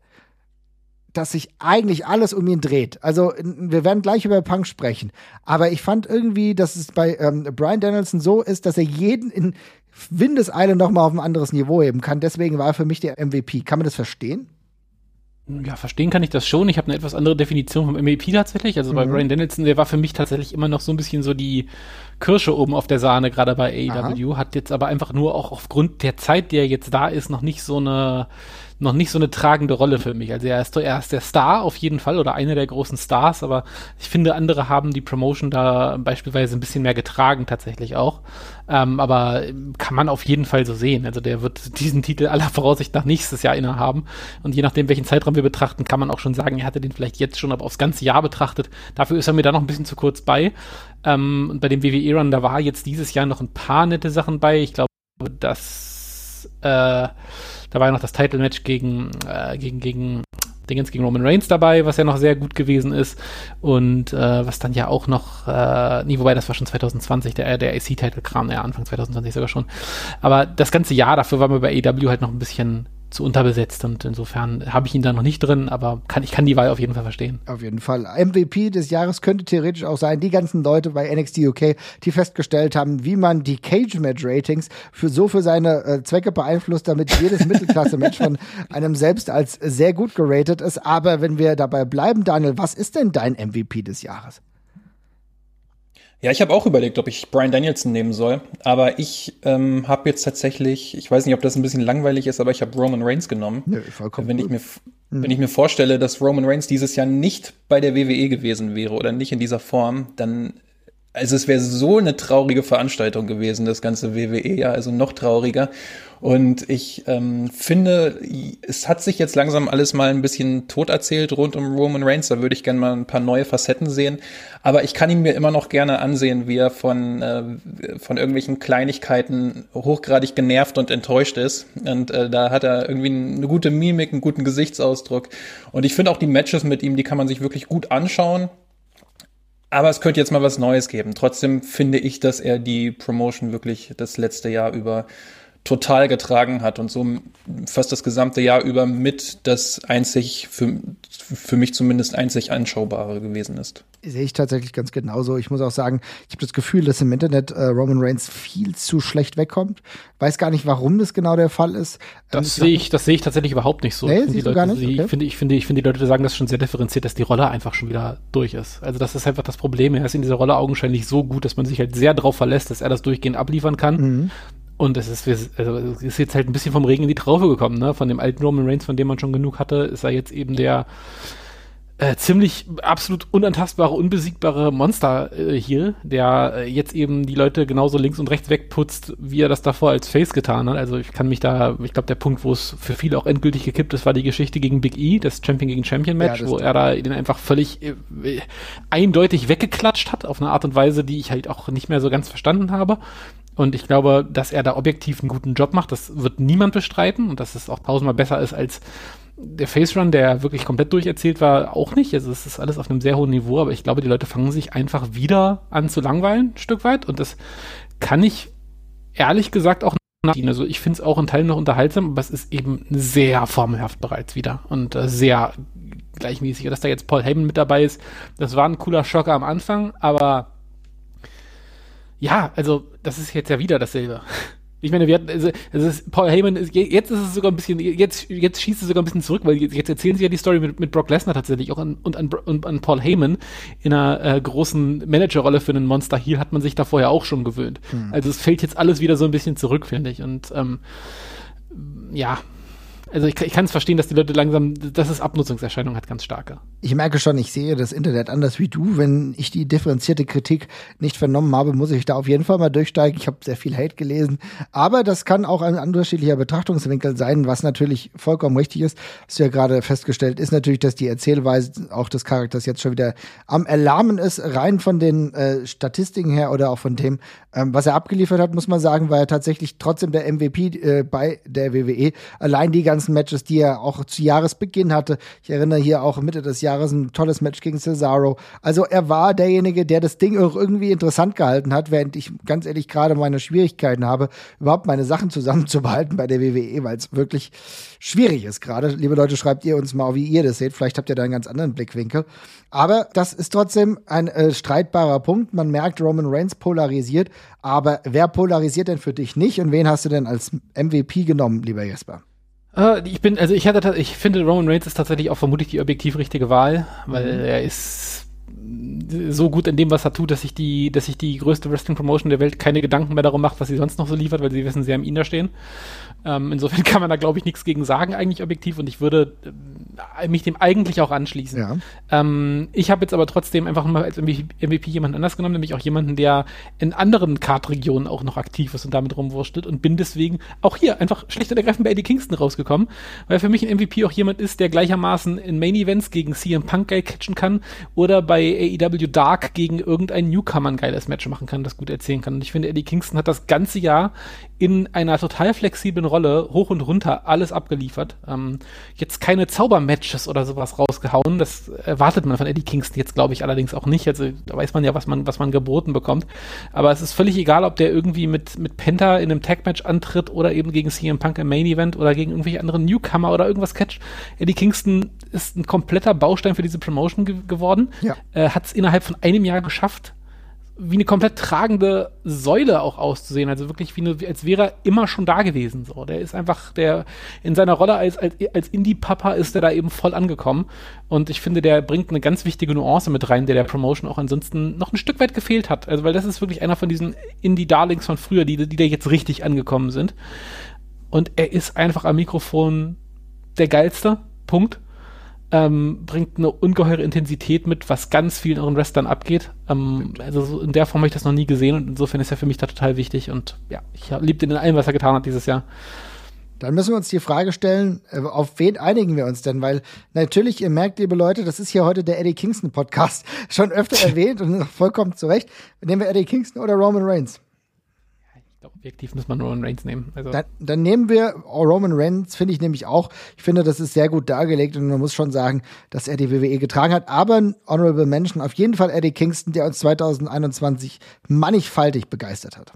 dass sich eigentlich alles um ihn dreht. Also wir werden gleich über Punk sprechen, aber ich fand irgendwie, dass es bei ähm, Brian Danielson so ist, dass er jeden in Windeseile noch mal auf ein anderes Niveau heben kann. Deswegen war er für mich der MVP. Kann man das verstehen? Ja, verstehen kann ich das schon. Ich habe eine etwas andere Definition vom MVP tatsächlich. Also mhm. bei Brian Danielson, der war für mich tatsächlich immer noch so ein bisschen so die Kirsche oben auf der Sahne, gerade bei AEW. Hat jetzt aber einfach nur auch aufgrund der Zeit, die er jetzt da ist, noch nicht so eine noch nicht so eine tragende Rolle für mich. Also er ist, er ist der Star auf jeden Fall oder einer der großen Stars, aber ich finde, andere haben die Promotion da beispielsweise ein bisschen mehr getragen tatsächlich auch. Ähm, aber kann man auf jeden Fall so sehen. Also der wird diesen Titel aller Voraussicht nach nächstes Jahr innehaben. Und je nachdem, welchen Zeitraum wir betrachten, kann man auch schon sagen, er hatte den vielleicht jetzt schon, aufs ganze Jahr betrachtet. Dafür ist er mir da noch ein bisschen zu kurz bei. Ähm, und bei dem WWE-Run, da war jetzt dieses Jahr noch ein paar nette Sachen bei. Ich glaube, dass äh, da war ja noch das Title-Match gegen, äh, gegen, gegen Dingens gegen Roman Reigns dabei, was ja noch sehr gut gewesen ist. Und äh, was dann ja auch noch, äh, nee, wobei das war schon 2020, der, der AC-Title-Kram, ja, Anfang 2020 sogar schon. Aber das ganze Jahr dafür war mir bei AW halt noch ein bisschen zu unterbesetzt und insofern habe ich ihn da noch nicht drin, aber kann, ich kann die Wahl auf jeden Fall verstehen. Auf jeden Fall. MVP des Jahres könnte theoretisch auch sein, die ganzen Leute bei NXT UK, die festgestellt haben, wie man die Cage-Match-Ratings für so für seine äh, Zwecke beeinflusst, damit jedes Mittelklasse-Match von einem selbst als sehr gut geratet ist. Aber wenn wir dabei bleiben, Daniel, was ist denn dein MVP des Jahres? Ja, ich habe auch überlegt, ob ich Brian Danielson nehmen soll. Aber ich ähm, habe jetzt tatsächlich, ich weiß nicht, ob das ein bisschen langweilig ist, aber ich habe Roman Reigns genommen. Nö, vollkommen wenn ich mir mhm. wenn ich mir vorstelle, dass Roman Reigns dieses Jahr nicht bei der WWE gewesen wäre oder nicht in dieser Form, dann also es wäre so eine traurige Veranstaltung gewesen, das ganze WWE, ja, also noch trauriger. Und ich ähm, finde, es hat sich jetzt langsam alles mal ein bisschen tot erzählt rund um Roman Reigns. Da würde ich gerne mal ein paar neue Facetten sehen. Aber ich kann ihn mir immer noch gerne ansehen, wie er von, äh, von irgendwelchen Kleinigkeiten hochgradig genervt und enttäuscht ist. Und äh, da hat er irgendwie eine gute Mimik, einen guten Gesichtsausdruck. Und ich finde auch die Matches mit ihm, die kann man sich wirklich gut anschauen. Aber es könnte jetzt mal was Neues geben. Trotzdem finde ich, dass er die Promotion wirklich das letzte Jahr über total getragen hat und so fast das gesamte Jahr über mit das einzig, für, für mich zumindest einzig anschaubare gewesen ist. Sehe ich tatsächlich ganz genauso. Ich muss auch sagen, ich habe das Gefühl, dass im Internet äh, Roman Reigns viel zu schlecht wegkommt. Weiß gar nicht, warum das genau der Fall ist. Ähm, das sehe ich, das sehe ich tatsächlich überhaupt nicht so. Nee, ich Leute, gar nicht? Okay. Ich finde, ich finde, ich finde, die Leute sagen das schon sehr differenziert, dass die Rolle einfach schon wieder durch ist. Also das ist einfach das Problem. Er ist in dieser Rolle augenscheinlich so gut, dass man sich halt sehr darauf verlässt, dass er das durchgehend abliefern kann. Mhm. Und es ist, also es ist jetzt halt ein bisschen vom Regen in die Traufe gekommen, ne? Von dem alten Roman Reigns, von dem man schon genug hatte, ist er jetzt eben der äh, ziemlich absolut unantastbare, unbesiegbare Monster äh, hier, der äh, jetzt eben die Leute genauso links und rechts wegputzt, wie er das davor als Face getan hat. Also ich kann mich da, ich glaube, der Punkt, wo es für viele auch endgültig gekippt ist, war die Geschichte gegen Big E, das Champion gegen Champion Match, ja, wo er da den einfach völlig äh, eindeutig weggeklatscht hat, auf eine Art und Weise, die ich halt auch nicht mehr so ganz verstanden habe. Und ich glaube, dass er da objektiv einen guten Job macht, das wird niemand bestreiten und dass es auch tausendmal besser ist als der Face Run, der wirklich komplett durcherzählt war, auch nicht. Also es ist alles auf einem sehr hohen Niveau, aber ich glaube, die Leute fangen sich einfach wieder an zu langweilen, ein Stück weit. Und das kann ich ehrlich gesagt auch nachziehen. Also ich finde es auch in Teilen noch unterhaltsam, aber es ist eben sehr formelhaft bereits wieder und äh, sehr gleichmäßig. Dass da jetzt Paul Heyman mit dabei ist, das war ein cooler Schocker am Anfang, aber ja, also das ist jetzt ja wieder dasselbe. Ich meine, wir hatten, also, ist, Paul Heyman, ist, jetzt ist es sogar ein bisschen, jetzt, jetzt schießt es sogar ein bisschen zurück, weil jetzt, jetzt erzählen sie ja die Story mit, mit Brock Lesnar tatsächlich auch an, und, an, und an Paul Heyman in einer äh, großen Managerrolle für einen Monster Heel hat man sich da vorher auch schon gewöhnt. Hm. Also es fällt jetzt alles wieder so ein bisschen zurück, finde ich. Und ähm, ja, Also ich, ich kann es verstehen, dass die Leute langsam, dass es Abnutzungserscheinungen hat, ganz starke. Ich merke schon, ich sehe das Internet anders wie du. Wenn ich die differenzierte Kritik nicht vernommen habe, muss ich da auf jeden Fall mal durchsteigen. Ich habe sehr viel Hate gelesen. Aber das kann auch ein unterschiedlicher Betrachtungswinkel sein, was natürlich vollkommen richtig ist. Was du ja gerade festgestellt ist natürlich, dass die Erzählweise auch des Charakters jetzt schon wieder am Erlahmen ist. Rein von den äh, Statistiken her oder auch von dem, ähm, was er abgeliefert hat, muss man sagen, war er tatsächlich trotzdem der MVP äh, bei der WWE. Allein die ganzen Matches, die er auch zu Jahresbeginn hatte. Ich erinnere hier auch Mitte des Jahres ein tolles Match gegen Cesaro. Also er war derjenige, der das Ding auch irgendwie interessant gehalten hat, während ich ganz ehrlich gerade meine Schwierigkeiten habe, überhaupt meine Sachen zusammenzubehalten bei der WWE, weil es wirklich schwierig ist gerade. Liebe Leute, schreibt ihr uns mal, wie ihr das seht. Vielleicht habt ihr da einen ganz anderen Blickwinkel. Aber das ist trotzdem ein äh, streitbarer Punkt. Man merkt, Roman Reigns polarisiert. Aber wer polarisiert denn für dich nicht und wen hast du denn als MVP genommen, lieber Jesper? Uh, ich bin, also ich hatte, ich finde Roman Reigns ist tatsächlich auch vermutlich die objektiv richtige Wahl, weil mhm. er ist so gut in dem, was er tut, dass sich die, dass sich die größte Wrestling Promotion der Welt keine Gedanken mehr darum macht, was sie sonst noch so liefert, weil sie wissen, sie haben ihn da stehen. Ähm, insofern kann man da, glaube ich, nichts gegen sagen, eigentlich objektiv. Und ich würde äh, mich dem eigentlich auch anschließen. Ja. Ähm, ich habe jetzt aber trotzdem einfach mal als MVP jemanden anders genommen, nämlich auch jemanden, der in anderen Kartregionen auch noch aktiv ist und damit rumwurschtelt und bin deswegen auch hier einfach schlicht und ergreifend bei Eddie Kingston rausgekommen, weil für mich ein MVP auch jemand ist, der gleichermaßen in Main Events gegen CM Punk geil catchen kann oder bei AEW Dark gegen irgendeinen Newcomer ein geiles Match machen kann, das gut erzählen kann. Und ich finde, Eddie Kingston hat das ganze Jahr in einer total flexiblen Rolle hoch und runter alles abgeliefert. Ähm, jetzt keine Zaubermatches oder sowas rausgehauen. Das erwartet man von Eddie Kingston jetzt, glaube ich, allerdings auch nicht. Also da weiß man ja, was man, was man geboten bekommt. Aber es ist völlig egal, ob der irgendwie mit, mit Penta in einem Tag-Match antritt oder eben gegen CM Punk im Main-Event oder gegen irgendwelche anderen Newcomer oder irgendwas catch. Eddie Kingston ist ein kompletter Baustein für diese Promotion ge geworden. Ja. Äh, Hat es innerhalb von einem Jahr geschafft, wie eine komplett tragende Säule auch auszusehen. Also wirklich wie eine, als wäre er immer schon da gewesen. So, der ist einfach, der in seiner Rolle als, als, als Indie-Papa ist er da eben voll angekommen. Und ich finde, der bringt eine ganz wichtige Nuance mit rein, der der Promotion auch ansonsten noch ein Stück weit gefehlt hat. Also, weil das ist wirklich einer von diesen Indie-Darlings von früher, die, die da jetzt richtig angekommen sind. Und er ist einfach am Mikrofon der geilste. Punkt ähm, bringt eine ungeheure Intensität mit, was ganz vielen anderen Wrestlern abgeht. Ähm, also so in der Form habe ich das noch nie gesehen und insofern ist er für mich da total wichtig und ja, ich liebe ihn in allem, was er getan hat dieses Jahr. Dann müssen wir uns die Frage stellen, äh, auf wen einigen wir uns denn? Weil natürlich, ihr merkt, liebe Leute, das ist hier heute der Eddie Kingston Podcast. Schon öfter erwähnt und vollkommen zu Recht. Nehmen wir Eddie Kingston oder Roman Reigns? Objektiv muss man Roman Reigns nehmen. Also. Dann, dann nehmen wir Roman Reigns, finde ich nämlich auch. Ich finde, das ist sehr gut dargelegt und man muss schon sagen, dass er die WWE getragen hat. Aber ein Honorable Mention auf jeden Fall Eddie Kingston, der uns 2021 mannigfaltig begeistert hat.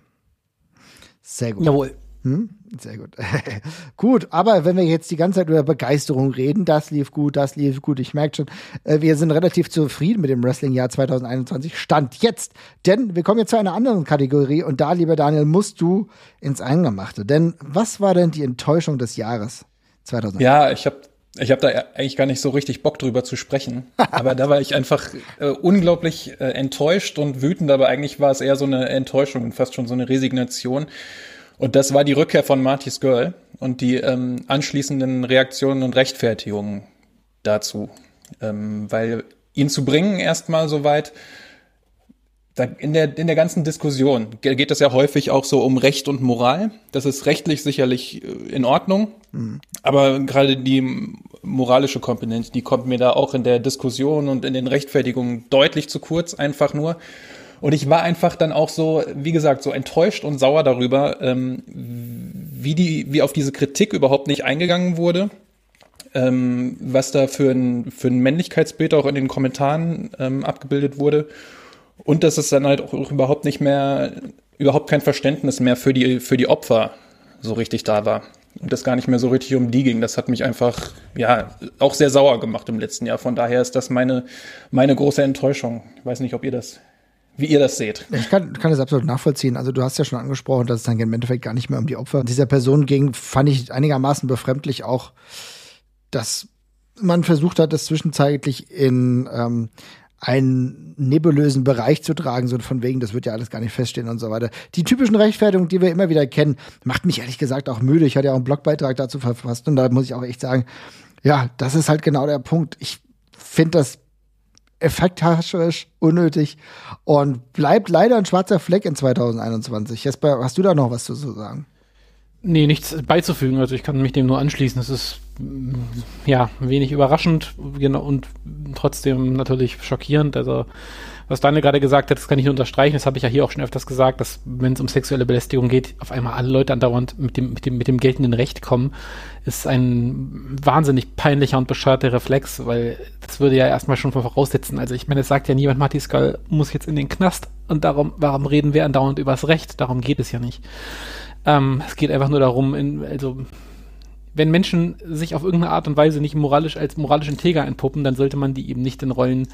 Sehr gut. Jawohl. Hm? Sehr gut. gut, aber wenn wir jetzt die ganze Zeit über Begeisterung reden, das lief gut, das lief gut. Ich merke schon, äh, wir sind relativ zufrieden mit dem Wrestling-Jahr 2021. Stand jetzt. Denn wir kommen jetzt zu einer anderen Kategorie und da, lieber Daniel, musst du ins Eingemachte. Denn was war denn die Enttäuschung des Jahres 2021? Ja, ich habe ich habe da eigentlich gar nicht so richtig Bock drüber zu sprechen, aber da war ich einfach äh, unglaublich äh, enttäuscht und wütend, aber eigentlich war es eher so eine Enttäuschung und fast schon so eine Resignation. Und das war die Rückkehr von Marty's Girl und die ähm, anschließenden Reaktionen und Rechtfertigungen dazu. Ähm, weil ihn zu bringen erstmal so weit, in der, in der ganzen Diskussion geht es ja häufig auch so um Recht und Moral. Das ist rechtlich sicherlich äh, in Ordnung. Mhm. Aber gerade die moralische Komponente, die kommt mir da auch in der Diskussion und in den Rechtfertigungen deutlich zu kurz, einfach nur. Und ich war einfach dann auch so, wie gesagt, so enttäuscht und sauer darüber, ähm, wie die, wie auf diese Kritik überhaupt nicht eingegangen wurde. Ähm, was da für ein, für ein Männlichkeitsbild auch in den Kommentaren ähm, abgebildet wurde. Und dass es dann halt auch überhaupt nicht mehr, überhaupt kein Verständnis mehr für die, für die Opfer so richtig da war. Und das gar nicht mehr so richtig um die ging. Das hat mich einfach, ja, auch sehr sauer gemacht im letzten Jahr. Von daher ist das meine, meine große Enttäuschung. Ich weiß nicht, ob ihr das wie ihr das seht. Ich kann, kann das absolut nachvollziehen. Also du hast ja schon angesprochen, dass es dann im Endeffekt gar nicht mehr um die Opfer dieser Person ging, fand ich einigermaßen befremdlich auch, dass man versucht hat, das zwischenzeitlich in ähm, einen nebulösen Bereich zu tragen, so von wegen, das wird ja alles gar nicht feststehen und so weiter. Die typischen Rechtfertigungen, die wir immer wieder kennen, macht mich ehrlich gesagt auch müde. Ich hatte ja auch einen Blogbeitrag dazu verfasst und da muss ich auch echt sagen, ja, das ist halt genau der Punkt. Ich finde das effekthascherisch, unnötig und bleibt leider ein schwarzer Fleck in 2021. Jesper, hast du da noch was zu sagen? Nee, nichts beizufügen. Also ich kann mich dem nur anschließen. Es ist ja wenig überraschend genau, und trotzdem natürlich schockierend. Also was Daniel gerade gesagt hat, das kann ich nur unterstreichen. Das habe ich ja hier auch schon öfters gesagt, dass wenn es um sexuelle Belästigung geht, auf einmal alle Leute andauernd mit dem, mit dem, mit dem geltenden Recht kommen, ist ein wahnsinnig peinlicher und bescheuerter Reflex, weil das würde ja erstmal schon voraussetzen. Also ich meine, es sagt ja niemand, Matti Skull muss jetzt in den Knast und darum, warum reden wir andauernd übers Recht? Darum geht es ja nicht. Ähm, es geht einfach nur darum, in, also wenn Menschen sich auf irgendeine Art und Weise nicht moralisch als moralisch integer entpuppen, dann sollte man die eben nicht in Rollen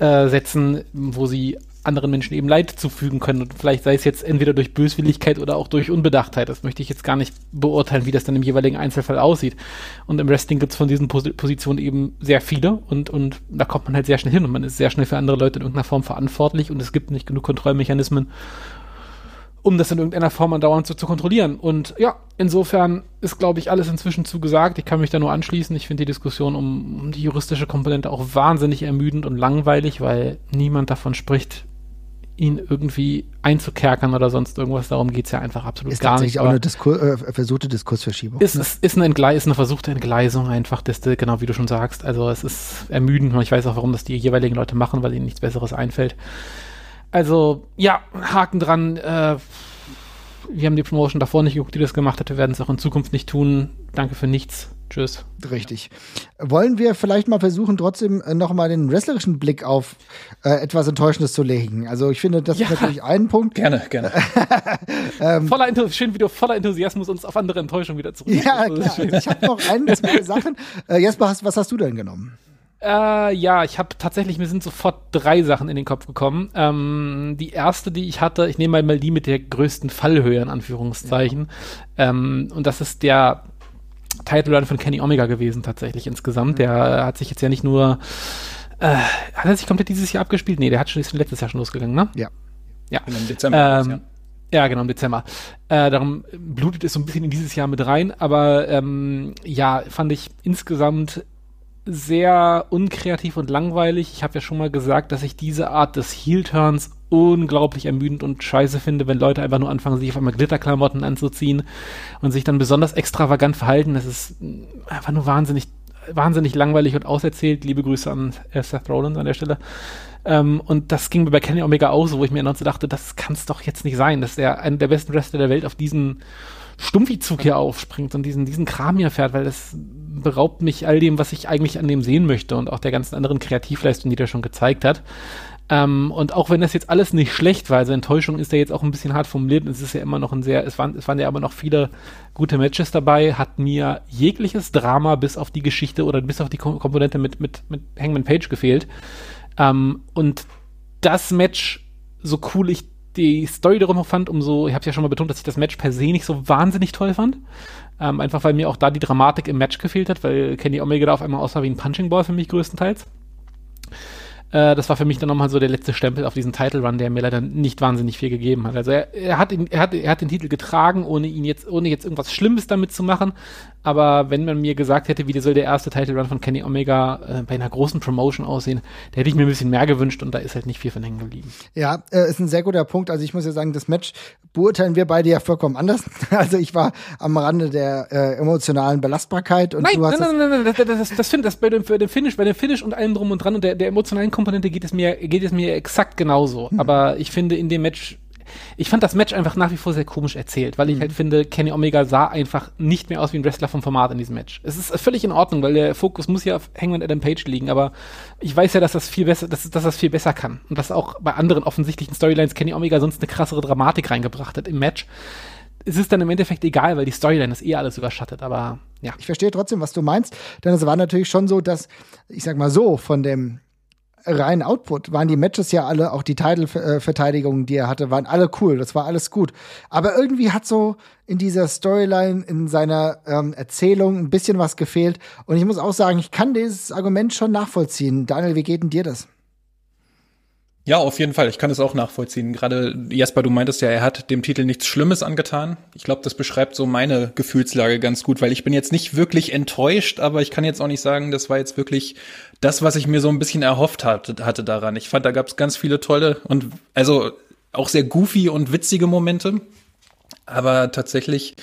äh, setzen, wo sie anderen Menschen eben Leid zufügen können. Und vielleicht sei es jetzt entweder durch Böswilligkeit oder auch durch Unbedachtheit. Das möchte ich jetzt gar nicht beurteilen, wie das dann im jeweiligen Einzelfall aussieht. Und im Wrestling gibt es von diesen Pos Positionen eben sehr viele und, und da kommt man halt sehr schnell hin und man ist sehr schnell für andere Leute in irgendeiner Form verantwortlich und es gibt nicht genug Kontrollmechanismen, um das in irgendeiner Form andauernd so zu kontrollieren. Und ja, insofern ist, glaube ich, alles inzwischen zugesagt. Ich kann mich da nur anschließen. Ich finde die Diskussion um, um, die juristische Komponente auch wahnsinnig ermüdend und langweilig, weil niemand davon spricht, ihn irgendwie einzukerkern oder sonst irgendwas. Darum geht es ja einfach absolut ist gar nicht. Ist auch eine Diskur äh, versuchte Diskursverschiebung. Ist, ne? ist, ist, eine Entgle ist eine versuchte Entgleisung einfach, das, genau wie du schon sagst. Also es ist ermüdend und ich weiß auch, warum das die jeweiligen Leute machen, weil ihnen nichts Besseres einfällt. Also, ja, Haken dran. Äh, wir haben die Promotion davor nicht geguckt, die das gemacht hat. Wir werden es auch in Zukunft nicht tun. Danke für nichts. Tschüss. Richtig. Wollen wir vielleicht mal versuchen, trotzdem äh, noch mal den wrestlerischen Blick auf äh, etwas Enttäuschendes zu legen? Also ich finde, das ja. ist natürlich ein Punkt. Gerne, gerne. ähm, voller schön, wie du voller Enthusiasmus uns auf andere Enttäuschungen wieder zurück. Ja, klar. Ich habe noch ein, zwei Sachen. Äh, Jesper, hast, was hast du denn genommen? Äh, ja, ich habe tatsächlich, mir sind sofort drei Sachen in den Kopf gekommen. Ähm, die erste, die ich hatte, ich nehme mal die mit der größten Fallhöhe, in Anführungszeichen. Ja. Ähm, und das ist der Title Run von Kenny Omega gewesen, tatsächlich insgesamt. Mhm. Der hat sich jetzt ja nicht nur, äh, hat er sich komplett dieses Jahr abgespielt? Nee, der hat schon letztes Jahr schon losgegangen, ne? Ja. Ja. Im Dezember. Ähm, ja. genau, im Dezember. Äh, darum blutet es so ein bisschen in dieses Jahr mit rein, aber ähm, ja, fand ich insgesamt sehr unkreativ und langweilig. Ich habe ja schon mal gesagt, dass ich diese Art des Heel-Turns unglaublich ermüdend und scheiße finde, wenn Leute einfach nur anfangen, sich auf einmal Glitterklamotten anzuziehen und sich dann besonders extravagant verhalten. Das ist einfach nur wahnsinnig, wahnsinnig langweilig und auserzählt. Liebe Grüße an Seth Rollins an der Stelle. Ähm, und das ging mir bei Kenny Omega auch so, wo ich mir noch so dachte, das kann es doch jetzt nicht sein, dass der einer der besten Wrestler der Welt auf diesen Stumpfi-Zug hier aufspringt und diesen, diesen Kram hier fährt, weil das beraubt mich all dem, was ich eigentlich an dem sehen möchte und auch der ganzen anderen Kreativleistung, die der schon gezeigt hat. Ähm, und auch wenn das jetzt alles nicht schlecht war, also Enttäuschung ist ja jetzt auch ein bisschen hart formuliert, es ist ja immer noch ein sehr, es waren, es waren ja aber noch viele gute Matches dabei, hat mir jegliches Drama bis auf die Geschichte oder bis auf die Komponente mit, mit, mit Hangman Page gefehlt. Ähm, und das Match, so cool ich die Story darum fand, umso, ich habe ja schon mal betont, dass ich das Match per se nicht so wahnsinnig toll fand. Ähm, einfach weil mir auch da die Dramatik im Match gefehlt hat, weil Kenny Omega da auf einmal aussah wie ein Punching Ball für mich größtenteils. Äh, das war für mich dann nochmal so der letzte Stempel auf diesen Title Run, der mir leider nicht wahnsinnig viel gegeben hat. Also er, er, hat, ihn, er, hat, er hat den Titel getragen, ohne ihn jetzt, ohne jetzt irgendwas Schlimmes damit zu machen. Aber wenn man mir gesagt hätte, wie soll der erste Title Run von Kenny Omega äh, bei einer großen Promotion aussehen, da hätte ich mir ein bisschen mehr gewünscht und da ist halt nicht viel von hängen geblieben. Ja, äh, ist ein sehr guter Punkt. Also ich muss ja sagen, das Match beurteilen wir beide ja vollkommen anders. Also ich war am Rande der äh, emotionalen Belastbarkeit und nein, du hast nein, nein, nein, nein, das, das, das, das, das bei dem, bei dem Finish, bei dem Finish und allem drum und dran und der, der emotionalen Komponente geht es mir, geht es mir exakt genauso. Hm. Aber ich finde in dem Match ich fand das Match einfach nach wie vor sehr komisch erzählt, weil ich mhm. halt finde, Kenny Omega sah einfach nicht mehr aus wie ein Wrestler vom Format in diesem Match. Es ist völlig in Ordnung, weil der Fokus muss ja auf Hangman Adam Page liegen, aber ich weiß ja, dass das viel besser, dass, dass das viel besser kann. Und dass auch bei anderen offensichtlichen Storylines Kenny Omega sonst eine krassere Dramatik reingebracht hat im Match. Es ist dann im Endeffekt egal, weil die Storyline ist eh alles überschattet, aber ja. Ich verstehe trotzdem, was du meinst, denn es war natürlich schon so, dass, ich sag mal so, von dem reinen Output waren die Matches ja alle, auch die Titelverteidigungen, die er hatte, waren alle cool. Das war alles gut. Aber irgendwie hat so in dieser Storyline, in seiner ähm, Erzählung ein bisschen was gefehlt. Und ich muss auch sagen, ich kann dieses Argument schon nachvollziehen. Daniel, wie geht denn dir das? Ja, auf jeden Fall. Ich kann es auch nachvollziehen. Gerade Jasper, du meintest ja, er hat dem Titel nichts Schlimmes angetan. Ich glaube, das beschreibt so meine Gefühlslage ganz gut, weil ich bin jetzt nicht wirklich enttäuscht, aber ich kann jetzt auch nicht sagen, das war jetzt wirklich das, was ich mir so ein bisschen erhofft hatte, hatte daran. Ich fand, da gab es ganz viele tolle und also auch sehr goofy und witzige Momente. Aber tatsächlich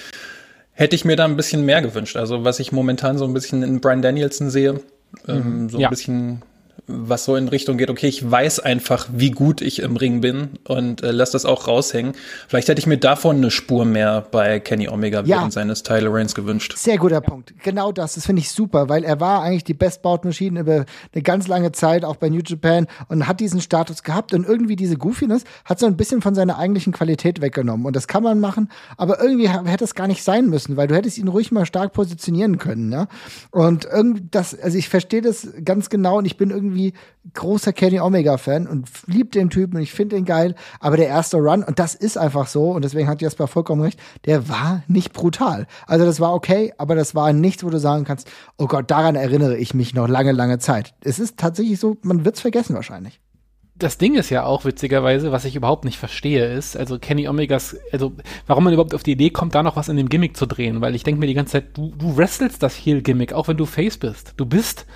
hätte ich mir da ein bisschen mehr gewünscht. Also was ich momentan so ein bisschen in Brian Danielson sehe, ähm, mhm. so ein ja. bisschen was so in Richtung geht, okay, ich weiß einfach, wie gut ich im Ring bin und äh, lass das auch raushängen. Vielleicht hätte ich mir davon eine Spur mehr bei Kenny Omega ja. während seines Tyler Reigns gewünscht. Sehr guter Punkt. Genau das, das finde ich super, weil er war eigentlich die Bestbaut-Maschine über eine ganz lange Zeit, auch bei New Japan und hat diesen Status gehabt und irgendwie diese Goofiness hat so ein bisschen von seiner eigentlichen Qualität weggenommen und das kann man machen, aber irgendwie hätte es gar nicht sein müssen, weil du hättest ihn ruhig mal stark positionieren können, ja? Und irgendwie das, also ich verstehe das ganz genau und ich bin irgendwie irgendwie großer Kenny Omega-Fan und liebe den Typen und ich finde ihn geil. Aber der erste Run, und das ist einfach so, und deswegen hat Jasper vollkommen recht, der war nicht brutal. Also das war okay, aber das war nichts, wo du sagen kannst, oh Gott, daran erinnere ich mich noch lange, lange Zeit. Es ist tatsächlich so, man wird es vergessen wahrscheinlich das Ding ist ja auch witzigerweise, was ich überhaupt nicht verstehe, ist, also Kenny Omegas, also warum man überhaupt auf die Idee kommt, da noch was in dem Gimmick zu drehen, weil ich denke mir die ganze Zeit, du, du wrestelst das Heel-Gimmick, auch wenn du Face bist. Du bist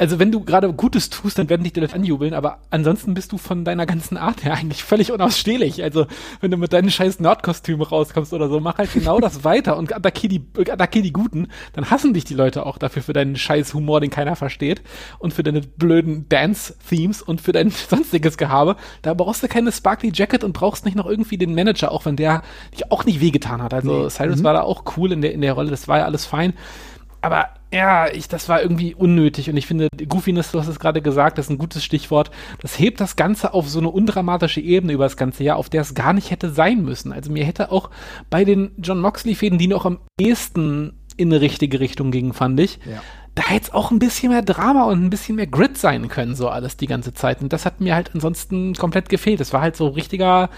also wenn du gerade Gutes tust, dann werden dich die Leute anjubeln, aber ansonsten bist du von deiner ganzen Art her eigentlich völlig unausstehlich. Also wenn du mit deinen scheiß Nerdkostümen rauskommst oder so, mach halt genau das weiter und attackier die, attackier die Guten, dann hassen dich die Leute auch dafür für deinen scheiß Humor, den keiner versteht und für deine blöden Dance-Themes und für dein sonstiges Gehabe. Da brauchst du keine Sparkly Jacket und brauchst nicht noch irgendwie den Manager, auch wenn der dich auch nicht wehgetan hat. Also nee. Cyrus mhm. war da auch cool in der, in der Rolle, das war ja alles fein. Aber ja, ich, das war irgendwie unnötig und ich finde, Goofiness, du hast es gerade gesagt, das ist ein gutes Stichwort. Das hebt das Ganze auf so eine undramatische Ebene über das ganze Jahr, auf der es gar nicht hätte sein müssen. Also mir hätte auch bei den John Moxley-Fäden, die noch am ehesten in eine richtige Richtung gingen, fand ich, ja. da hätte es auch ein bisschen mehr Drama und ein bisschen mehr Grit sein können, so alles die ganze Zeit. Und das hat mir halt ansonsten komplett gefehlt. Es war halt so richtiger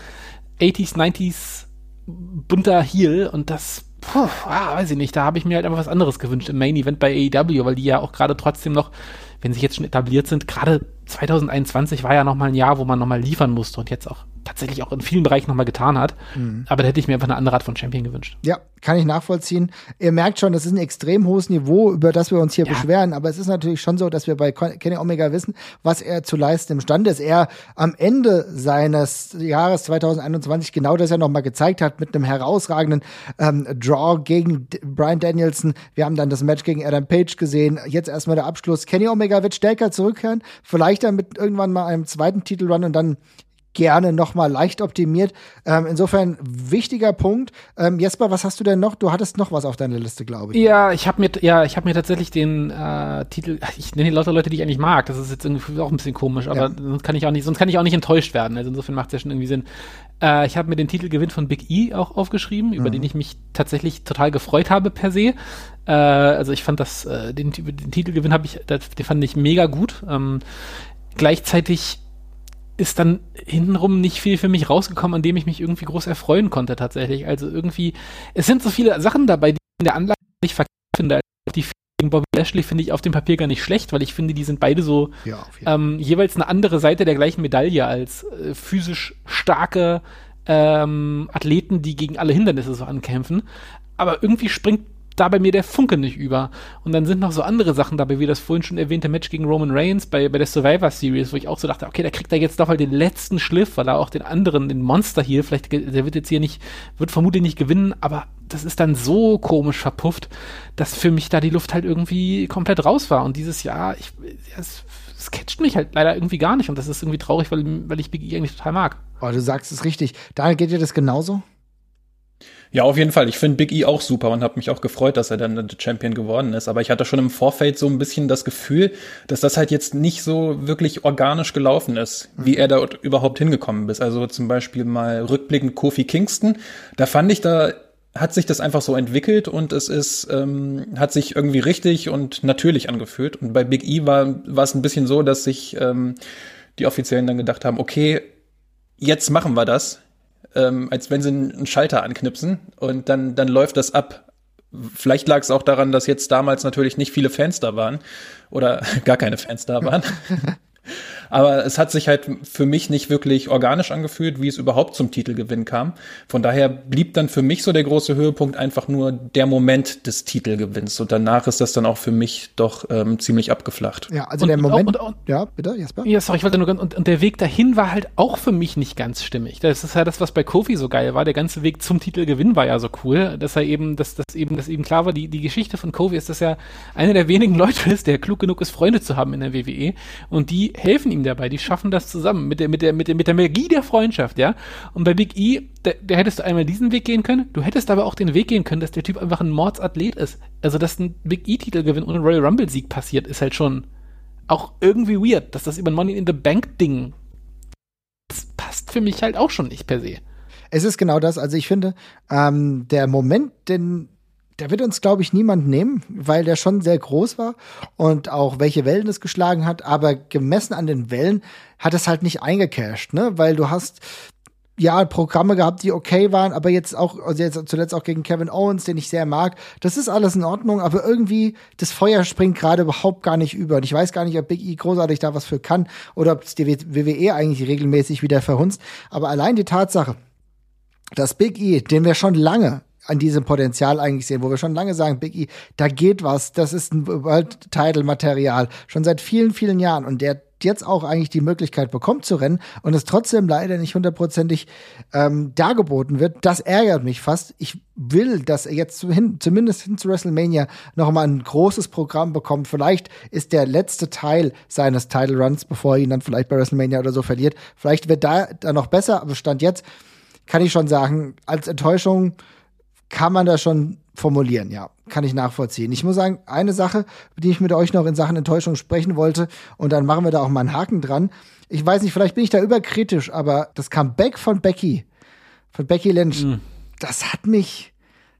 80s, 90s bunter Heel und das puh, ah, weiß ich nicht, da habe ich mir halt einfach was anderes gewünscht im Main Event bei AEW, weil die ja auch gerade trotzdem noch, wenn sie jetzt schon etabliert sind, gerade 2021 war ja nochmal ein Jahr, wo man nochmal liefern musste und jetzt auch tatsächlich auch in vielen Bereichen nochmal getan hat. Mhm. Aber da hätte ich mir einfach eine andere Art von Champion gewünscht. Ja, kann ich nachvollziehen. Ihr merkt schon, das ist ein extrem hohes Niveau, über das wir uns hier ja. beschweren. Aber es ist natürlich schon so, dass wir bei Kenny Omega wissen, was er zu leisten imstande ist. Er am Ende seines Jahres 2021 genau das ja nochmal gezeigt hat mit einem herausragenden ähm, Draw gegen Brian Danielson. Wir haben dann das Match gegen Adam Page gesehen. Jetzt erstmal der Abschluss. Kenny Omega wird stärker zurückkehren. Vielleicht dann mit irgendwann mal einem zweiten Titelrun und dann gerne nochmal leicht optimiert. Ähm, insofern wichtiger Punkt. Ähm, Jesper, was hast du denn noch? Du hattest noch was auf deiner Liste, glaube ich. Ja, ich habe mir, ja, ich habe mir tatsächlich den äh, Titel. Ich nenne die lauter Leute, die ich eigentlich mag. Das ist jetzt irgendwie auch ein bisschen komisch, aber ja. sonst kann ich auch nicht, sonst kann ich auch nicht enttäuscht werden. Also insofern macht es ja schon irgendwie Sinn. Äh, ich habe mir den Titelgewinn von Big E auch aufgeschrieben, mhm. über den ich mich tatsächlich total gefreut habe per se. Äh, also ich fand das, äh, den, den Titelgewinn habe ich, das, den fand ich mega gut. Ähm, gleichzeitig ist dann hintenrum nicht viel für mich rausgekommen, an dem ich mich irgendwie groß erfreuen konnte tatsächlich. Also irgendwie, es sind so viele Sachen dabei, die ich in der Anlage nicht verkehrt finde. Die gegen Bobby Lashley finde ich auf dem Papier gar nicht schlecht, weil ich finde, die sind beide so ja, ähm, jeweils eine andere Seite der gleichen Medaille als äh, physisch starke ähm, Athleten, die gegen alle Hindernisse so ankämpfen. Aber irgendwie springt da bei mir der Funke nicht über. Und dann sind noch so andere Sachen dabei, wie das vorhin schon erwähnte Match gegen Roman Reigns bei, bei der Survivor Series, wo ich auch so dachte, okay, da kriegt er jetzt doch mal den letzten Schliff, weil er auch den anderen, den Monster hier, vielleicht, der wird jetzt hier nicht, wird vermutlich nicht gewinnen, aber das ist dann so komisch verpufft, dass für mich da die Luft halt irgendwie komplett raus war. Und dieses Jahr, ich, es, es catcht mich halt leider irgendwie gar nicht und das ist irgendwie traurig, weil, weil ich Big E eigentlich total mag. Oh, du sagst es richtig. Daniel, geht dir das genauso? Ja, auf jeden Fall. Ich finde Big E auch super und habe mich auch gefreut, dass er dann der Champion geworden ist. Aber ich hatte schon im Vorfeld so ein bisschen das Gefühl, dass das halt jetzt nicht so wirklich organisch gelaufen ist, wie er dort überhaupt hingekommen ist. Also zum Beispiel mal rückblickend Kofi Kingston. Da fand ich, da hat sich das einfach so entwickelt und es ist, ähm, hat sich irgendwie richtig und natürlich angefühlt. Und bei Big E war, war es ein bisschen so, dass sich ähm, die Offiziellen dann gedacht haben, okay, jetzt machen wir das ähm, als wenn sie einen Schalter anknipsen und dann, dann läuft das ab. Vielleicht lag es auch daran, dass jetzt damals natürlich nicht viele Fans da waren oder gar keine Fans da waren. Aber es hat sich halt für mich nicht wirklich organisch angefühlt, wie es überhaupt zum Titelgewinn kam. Von daher blieb dann für mich so der große Höhepunkt einfach nur der Moment des Titelgewinns. Und danach ist das dann auch für mich doch ähm, ziemlich abgeflacht. Ja, also Und- der Moment. und- und- ja, bitte, Jesper? Ja, sorry, ich wollte nur ganz, und, und der Weg dahin war halt auch für mich nicht ganz stimmig. Das ist ja das, was bei Kofi so geil war. Der ganze Weg zum Titelgewinn war ja so cool, dass er eben, dass, dass eben, dass eben klar war, die, die Geschichte von Kofi ist, dass er einer der wenigen Leute ist, der klug genug ist, Freunde zu haben in der WWE. Und die helfen ihm dabei, die schaffen das zusammen mit der, mit der, mit der, mit der Magie der Freundschaft, ja. Und bei Big E, der hättest du einmal diesen Weg gehen können, du hättest aber auch den Weg gehen können, dass der Typ einfach ein Mordsathlet ist. Also, dass ein Big E-Titelgewinn ohne Royal Rumble-Sieg passiert, ist halt schon auch irgendwie weird, dass das über ein Money in the Bank Ding das passt für mich halt auch schon nicht per se. Es ist genau das. Also ich finde, ähm, der Moment, den der wird uns, glaube ich, niemand nehmen, weil der schon sehr groß war und auch welche Wellen es geschlagen hat. Aber gemessen an den Wellen hat es halt nicht eingecasht, ne? Weil du hast ja Programme gehabt, die okay waren, aber jetzt auch, also jetzt zuletzt auch gegen Kevin Owens, den ich sehr mag. Das ist alles in Ordnung, aber irgendwie das Feuer springt gerade überhaupt gar nicht über. Und ich weiß gar nicht, ob Big E großartig da was für kann oder ob es die WWE eigentlich regelmäßig wieder verhunzt. Aber allein die Tatsache, dass Big E, den wir schon lange an diesem Potenzial eigentlich sehen, wo wir schon lange sagen, Big E, da geht was, das ist ein World-Title-Material, schon seit vielen, vielen Jahren und der jetzt auch eigentlich die Möglichkeit bekommt zu rennen und es trotzdem leider nicht hundertprozentig ähm, dargeboten wird, das ärgert mich fast. Ich will, dass er jetzt hin, zumindest hin zu WrestleMania noch mal ein großes Programm bekommt. Vielleicht ist der letzte Teil seines Title Runs, bevor er ihn dann vielleicht bei WrestleMania oder so verliert. Vielleicht wird da, da noch besser, aber Stand jetzt kann ich schon sagen, als Enttäuschung kann man das schon formulieren, ja. Kann ich nachvollziehen. Ich muss sagen, eine Sache, die ich mit euch noch in Sachen Enttäuschung sprechen wollte, und dann machen wir da auch mal einen Haken dran. Ich weiß nicht, vielleicht bin ich da überkritisch, aber das Comeback von Becky, von Becky Lynch, das hat mich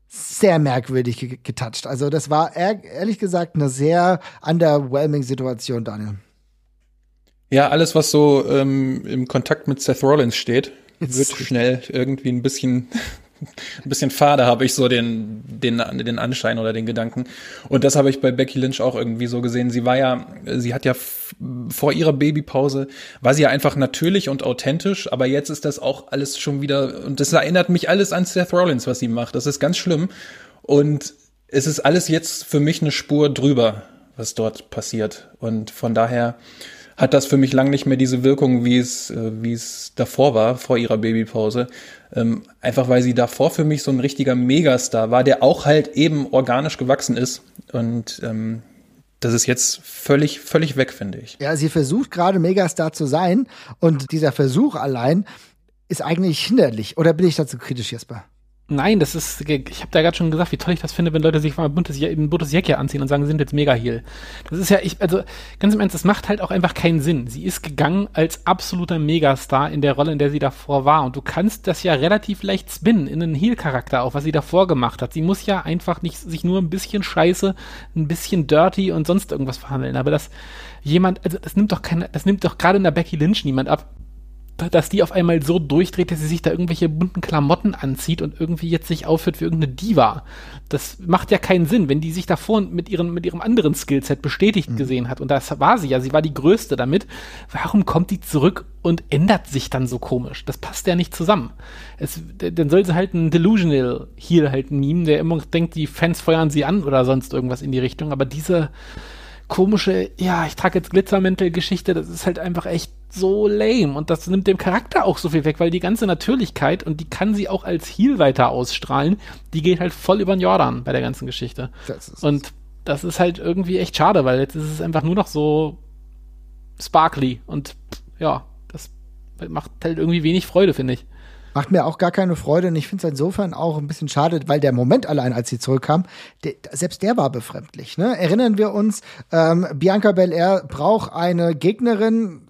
sehr merkwürdig ge getoucht. Also, das war ehr ehrlich gesagt eine sehr underwhelming Situation, Daniel. Ja, alles, was so ähm, im Kontakt mit Seth Rollins steht, wird schnell irgendwie ein bisschen ein bisschen fade, habe ich so den, den, den Anschein oder den Gedanken. Und das habe ich bei Becky Lynch auch irgendwie so gesehen. Sie war ja, sie hat ja vor ihrer Babypause, war sie ja einfach natürlich und authentisch, aber jetzt ist das auch alles schon wieder, und das erinnert mich alles an Seth Rollins, was sie macht. Das ist ganz schlimm. Und es ist alles jetzt für mich eine Spur drüber, was dort passiert. Und von daher hat das für mich lang nicht mehr diese Wirkung, wie es, äh, wie es davor war, vor ihrer Babypause. Ähm, einfach weil sie davor für mich so ein richtiger Megastar war, der auch halt eben organisch gewachsen ist. Und ähm, das ist jetzt völlig, völlig weg, finde ich. Ja, sie versucht gerade Megastar zu sein und dieser Versuch allein ist eigentlich hinderlich. Oder bin ich dazu kritisch, Jesper? Nein, das ist, ich habe da gerade schon gesagt, wie toll ich das finde, wenn Leute sich mal ein buntes, ein buntes Jäckchen anziehen und sagen, sie sind jetzt mega Heal. Das ist ja, ich, also ganz im Ernst, das macht halt auch einfach keinen Sinn. Sie ist gegangen als absoluter Megastar in der Rolle, in der sie davor war. Und du kannst das ja relativ leicht spinnen in einen Heal-Charakter, auch was sie davor gemacht hat. Sie muss ja einfach nicht sich nur ein bisschen scheiße, ein bisschen dirty und sonst irgendwas verhandeln. Aber das jemand, also das nimmt doch keine, das nimmt doch gerade in der Becky Lynch niemand ab, dass die auf einmal so durchdreht, dass sie sich da irgendwelche bunten Klamotten anzieht und irgendwie jetzt sich aufführt wie irgendeine Diva. Das macht ja keinen Sinn, wenn die sich davor mit, ihren, mit ihrem anderen Skillset bestätigt gesehen hat. Und das war sie ja, sie war die Größte damit. Warum kommt die zurück und ändert sich dann so komisch? Das passt ja nicht zusammen. Es, dann soll sie halt ein Delusional Heal halt meme, der immer denkt, die Fans feuern sie an oder sonst irgendwas in die Richtung. Aber diese komische, ja, ich trage jetzt Glitzermäntel-Geschichte, das ist halt einfach echt so lame und das nimmt dem Charakter auch so viel weg, weil die ganze Natürlichkeit und die kann sie auch als Heal weiter ausstrahlen, die geht halt voll über den Jordan bei der ganzen Geschichte. Das Und das ist halt irgendwie echt schade, weil jetzt ist es einfach nur noch so sparkly und ja, das macht halt irgendwie wenig Freude, finde ich. Macht mir auch gar keine Freude und ich finde es insofern auch ein bisschen schade, weil der Moment allein, als sie zurückkam, der, selbst der war befremdlich. Ne? Erinnern wir uns, ähm, Bianca Belair braucht eine Gegnerin,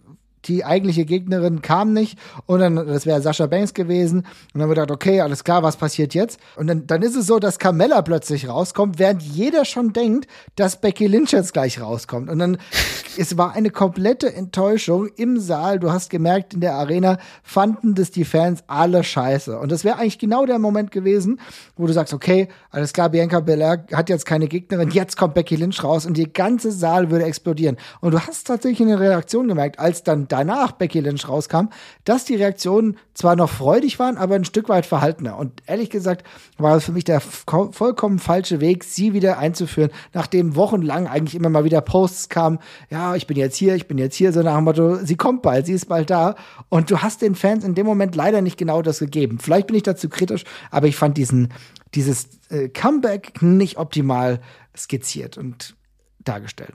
die eigentliche Gegnerin kam nicht und dann, das wäre Sascha Banks gewesen. Und dann haben wir gedacht, okay, alles klar, was passiert jetzt? Und dann, dann ist es so, dass Carmella plötzlich rauskommt, während jeder schon denkt, dass Becky Lynch jetzt gleich rauskommt. Und dann, es war eine komplette Enttäuschung im Saal, du hast gemerkt, in der Arena fanden das die Fans alle scheiße. Und das wäre eigentlich genau der Moment gewesen, wo du sagst, okay, alles klar, Bianca Belair hat jetzt keine Gegnerin, jetzt kommt Becky Lynch raus und der ganze Saal würde explodieren. Und du hast tatsächlich eine Reaktion gemerkt, als dann danach Becky Lynch rauskam, dass die Reaktionen zwar noch freudig waren, aber ein Stück weit verhaltener. Und ehrlich gesagt war es für mich der vollkommen falsche Weg, sie wieder einzuführen, nachdem wochenlang eigentlich immer mal wieder Posts kamen, ja, ich bin jetzt hier, ich bin jetzt hier, so nach dem Motto, sie kommt bald, sie ist bald da. Und du hast den Fans in dem Moment leider nicht genau das gegeben. Vielleicht bin ich dazu kritisch, aber ich fand diesen, dieses äh, Comeback nicht optimal skizziert und dargestellt.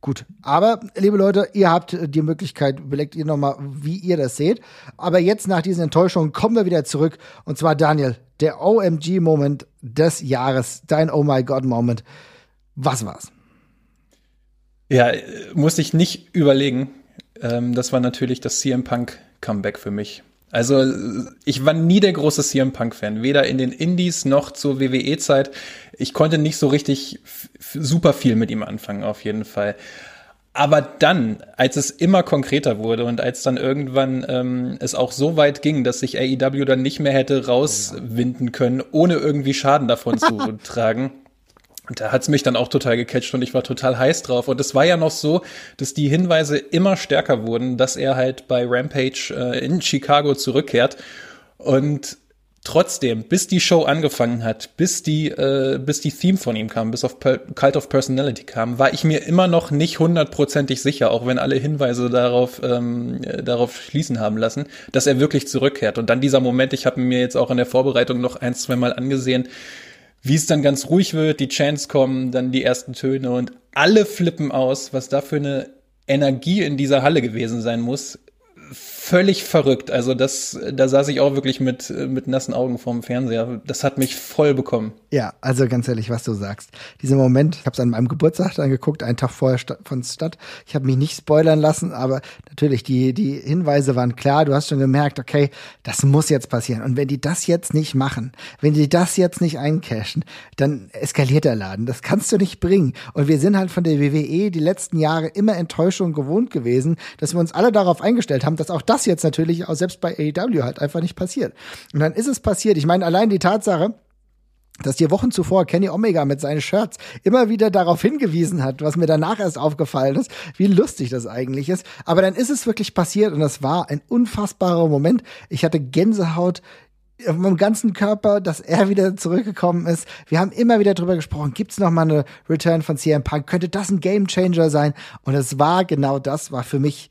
Gut. Aber, liebe Leute, ihr habt die Möglichkeit, überlegt ihr nochmal, wie ihr das seht. Aber jetzt nach diesen Enttäuschungen kommen wir wieder zurück. Und zwar, Daniel, der OMG-Moment des Jahres, dein Oh my God-Moment. Was war's? Ja, musste ich nicht überlegen. Ähm, das war natürlich das CM Punk Comeback für mich. Also ich war nie der große CM Punk-Fan, weder in den Indies noch zur WWE-Zeit. Ich konnte nicht so richtig super viel mit ihm anfangen, auf jeden Fall. Aber dann, als es immer konkreter wurde und als dann irgendwann ähm, es auch so weit ging, dass sich AEW dann nicht mehr hätte rauswinden können, ohne irgendwie Schaden davon zu tragen, und da hat's mich dann auch total gecatcht und ich war total heiß drauf. Und es war ja noch so, dass die Hinweise immer stärker wurden, dass er halt bei Rampage äh, in Chicago zurückkehrt. Und trotzdem, bis die Show angefangen hat, bis die, äh, bis die Theme von ihm kam, bis auf per Cult of Personality kam, war ich mir immer noch nicht hundertprozentig sicher, auch wenn alle Hinweise darauf, ähm, darauf schließen haben lassen, dass er wirklich zurückkehrt. Und dann dieser Moment, ich habe mir jetzt auch in der Vorbereitung noch ein, zwei Mal angesehen, wie es dann ganz ruhig wird, die Chants kommen, dann die ersten Töne und alle flippen aus, was da für eine Energie in dieser Halle gewesen sein muss völlig verrückt. Also das, da saß ich auch wirklich mit, mit nassen Augen vorm Fernseher. Das hat mich voll bekommen. Ja, also ganz ehrlich, was du sagst. Dieser Moment, ich habe es an meinem Geburtstag dann geguckt, einen Tag vorher von Stadt. Ich habe mich nicht spoilern lassen, aber natürlich, die, die Hinweise waren klar. Du hast schon gemerkt, okay, das muss jetzt passieren. Und wenn die das jetzt nicht machen, wenn die das jetzt nicht eincashen, dann eskaliert der Laden. Das kannst du nicht bringen. Und wir sind halt von der WWE die letzten Jahre immer Enttäuschung gewohnt gewesen, dass wir uns alle darauf eingestellt haben, dass auch das jetzt natürlich auch selbst bei AEW halt einfach nicht passiert. Und dann ist es passiert. Ich meine, allein die Tatsache, dass dir Wochen zuvor Kenny Omega mit seinen Shirts immer wieder darauf hingewiesen hat, was mir danach erst aufgefallen ist, wie lustig das eigentlich ist. Aber dann ist es wirklich passiert und das war ein unfassbarer Moment. Ich hatte Gänsehaut auf meinem ganzen Körper, dass er wieder zurückgekommen ist. Wir haben immer wieder drüber gesprochen, gibt's noch mal eine Return von CM Punk? Könnte das ein Game Changer sein? Und es war genau das, war für mich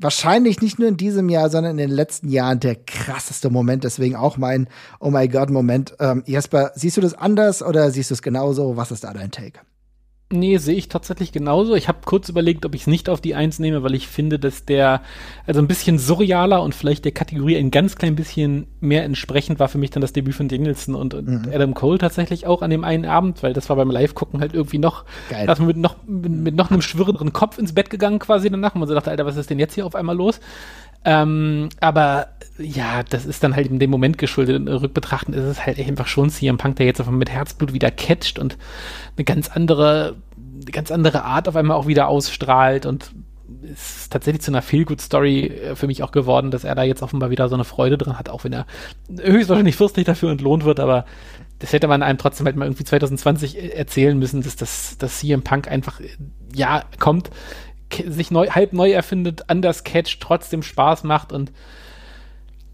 wahrscheinlich nicht nur in diesem Jahr, sondern in den letzten Jahren der krasseste Moment. Deswegen auch mein Oh my God Moment. Ähm, Jesper, siehst du das anders oder siehst du es genauso? Was ist da dein Take? Nee, sehe ich tatsächlich genauso. Ich habe kurz überlegt, ob ich es nicht auf die Eins nehme, weil ich finde, dass der also ein bisschen surrealer und vielleicht der Kategorie ein ganz klein bisschen mehr entsprechend war für mich dann das Debüt von Danielson und, und mhm. Adam Cole tatsächlich auch an dem einen Abend, weil das war beim Live-Gucken halt irgendwie noch, Geil. da ist man mit noch, mit, mit noch einem schwirrenderen Kopf ins Bett gegangen quasi danach und man so dachte, Alter, was ist denn jetzt hier auf einmal los? Ähm, aber ja, das ist dann halt in dem Moment geschuldet. In Rückbetrachten ist es halt einfach schon CM Punk, der jetzt einfach mit Herzblut wieder catcht und eine ganz andere, eine ganz andere Art auf einmal auch wieder ausstrahlt. Und es ist tatsächlich zu einer Feel-Good-Story äh, für mich auch geworden, dass er da jetzt offenbar wieder so eine Freude drin hat, auch wenn er höchstwahrscheinlich fürstlich dafür entlohnt wird, aber das hätte man einem trotzdem halt mal irgendwie 2020 erzählen müssen, dass das, dass CM Punk einfach, ja, kommt, sich neu, halb neu erfindet, anders catcht, trotzdem Spaß macht und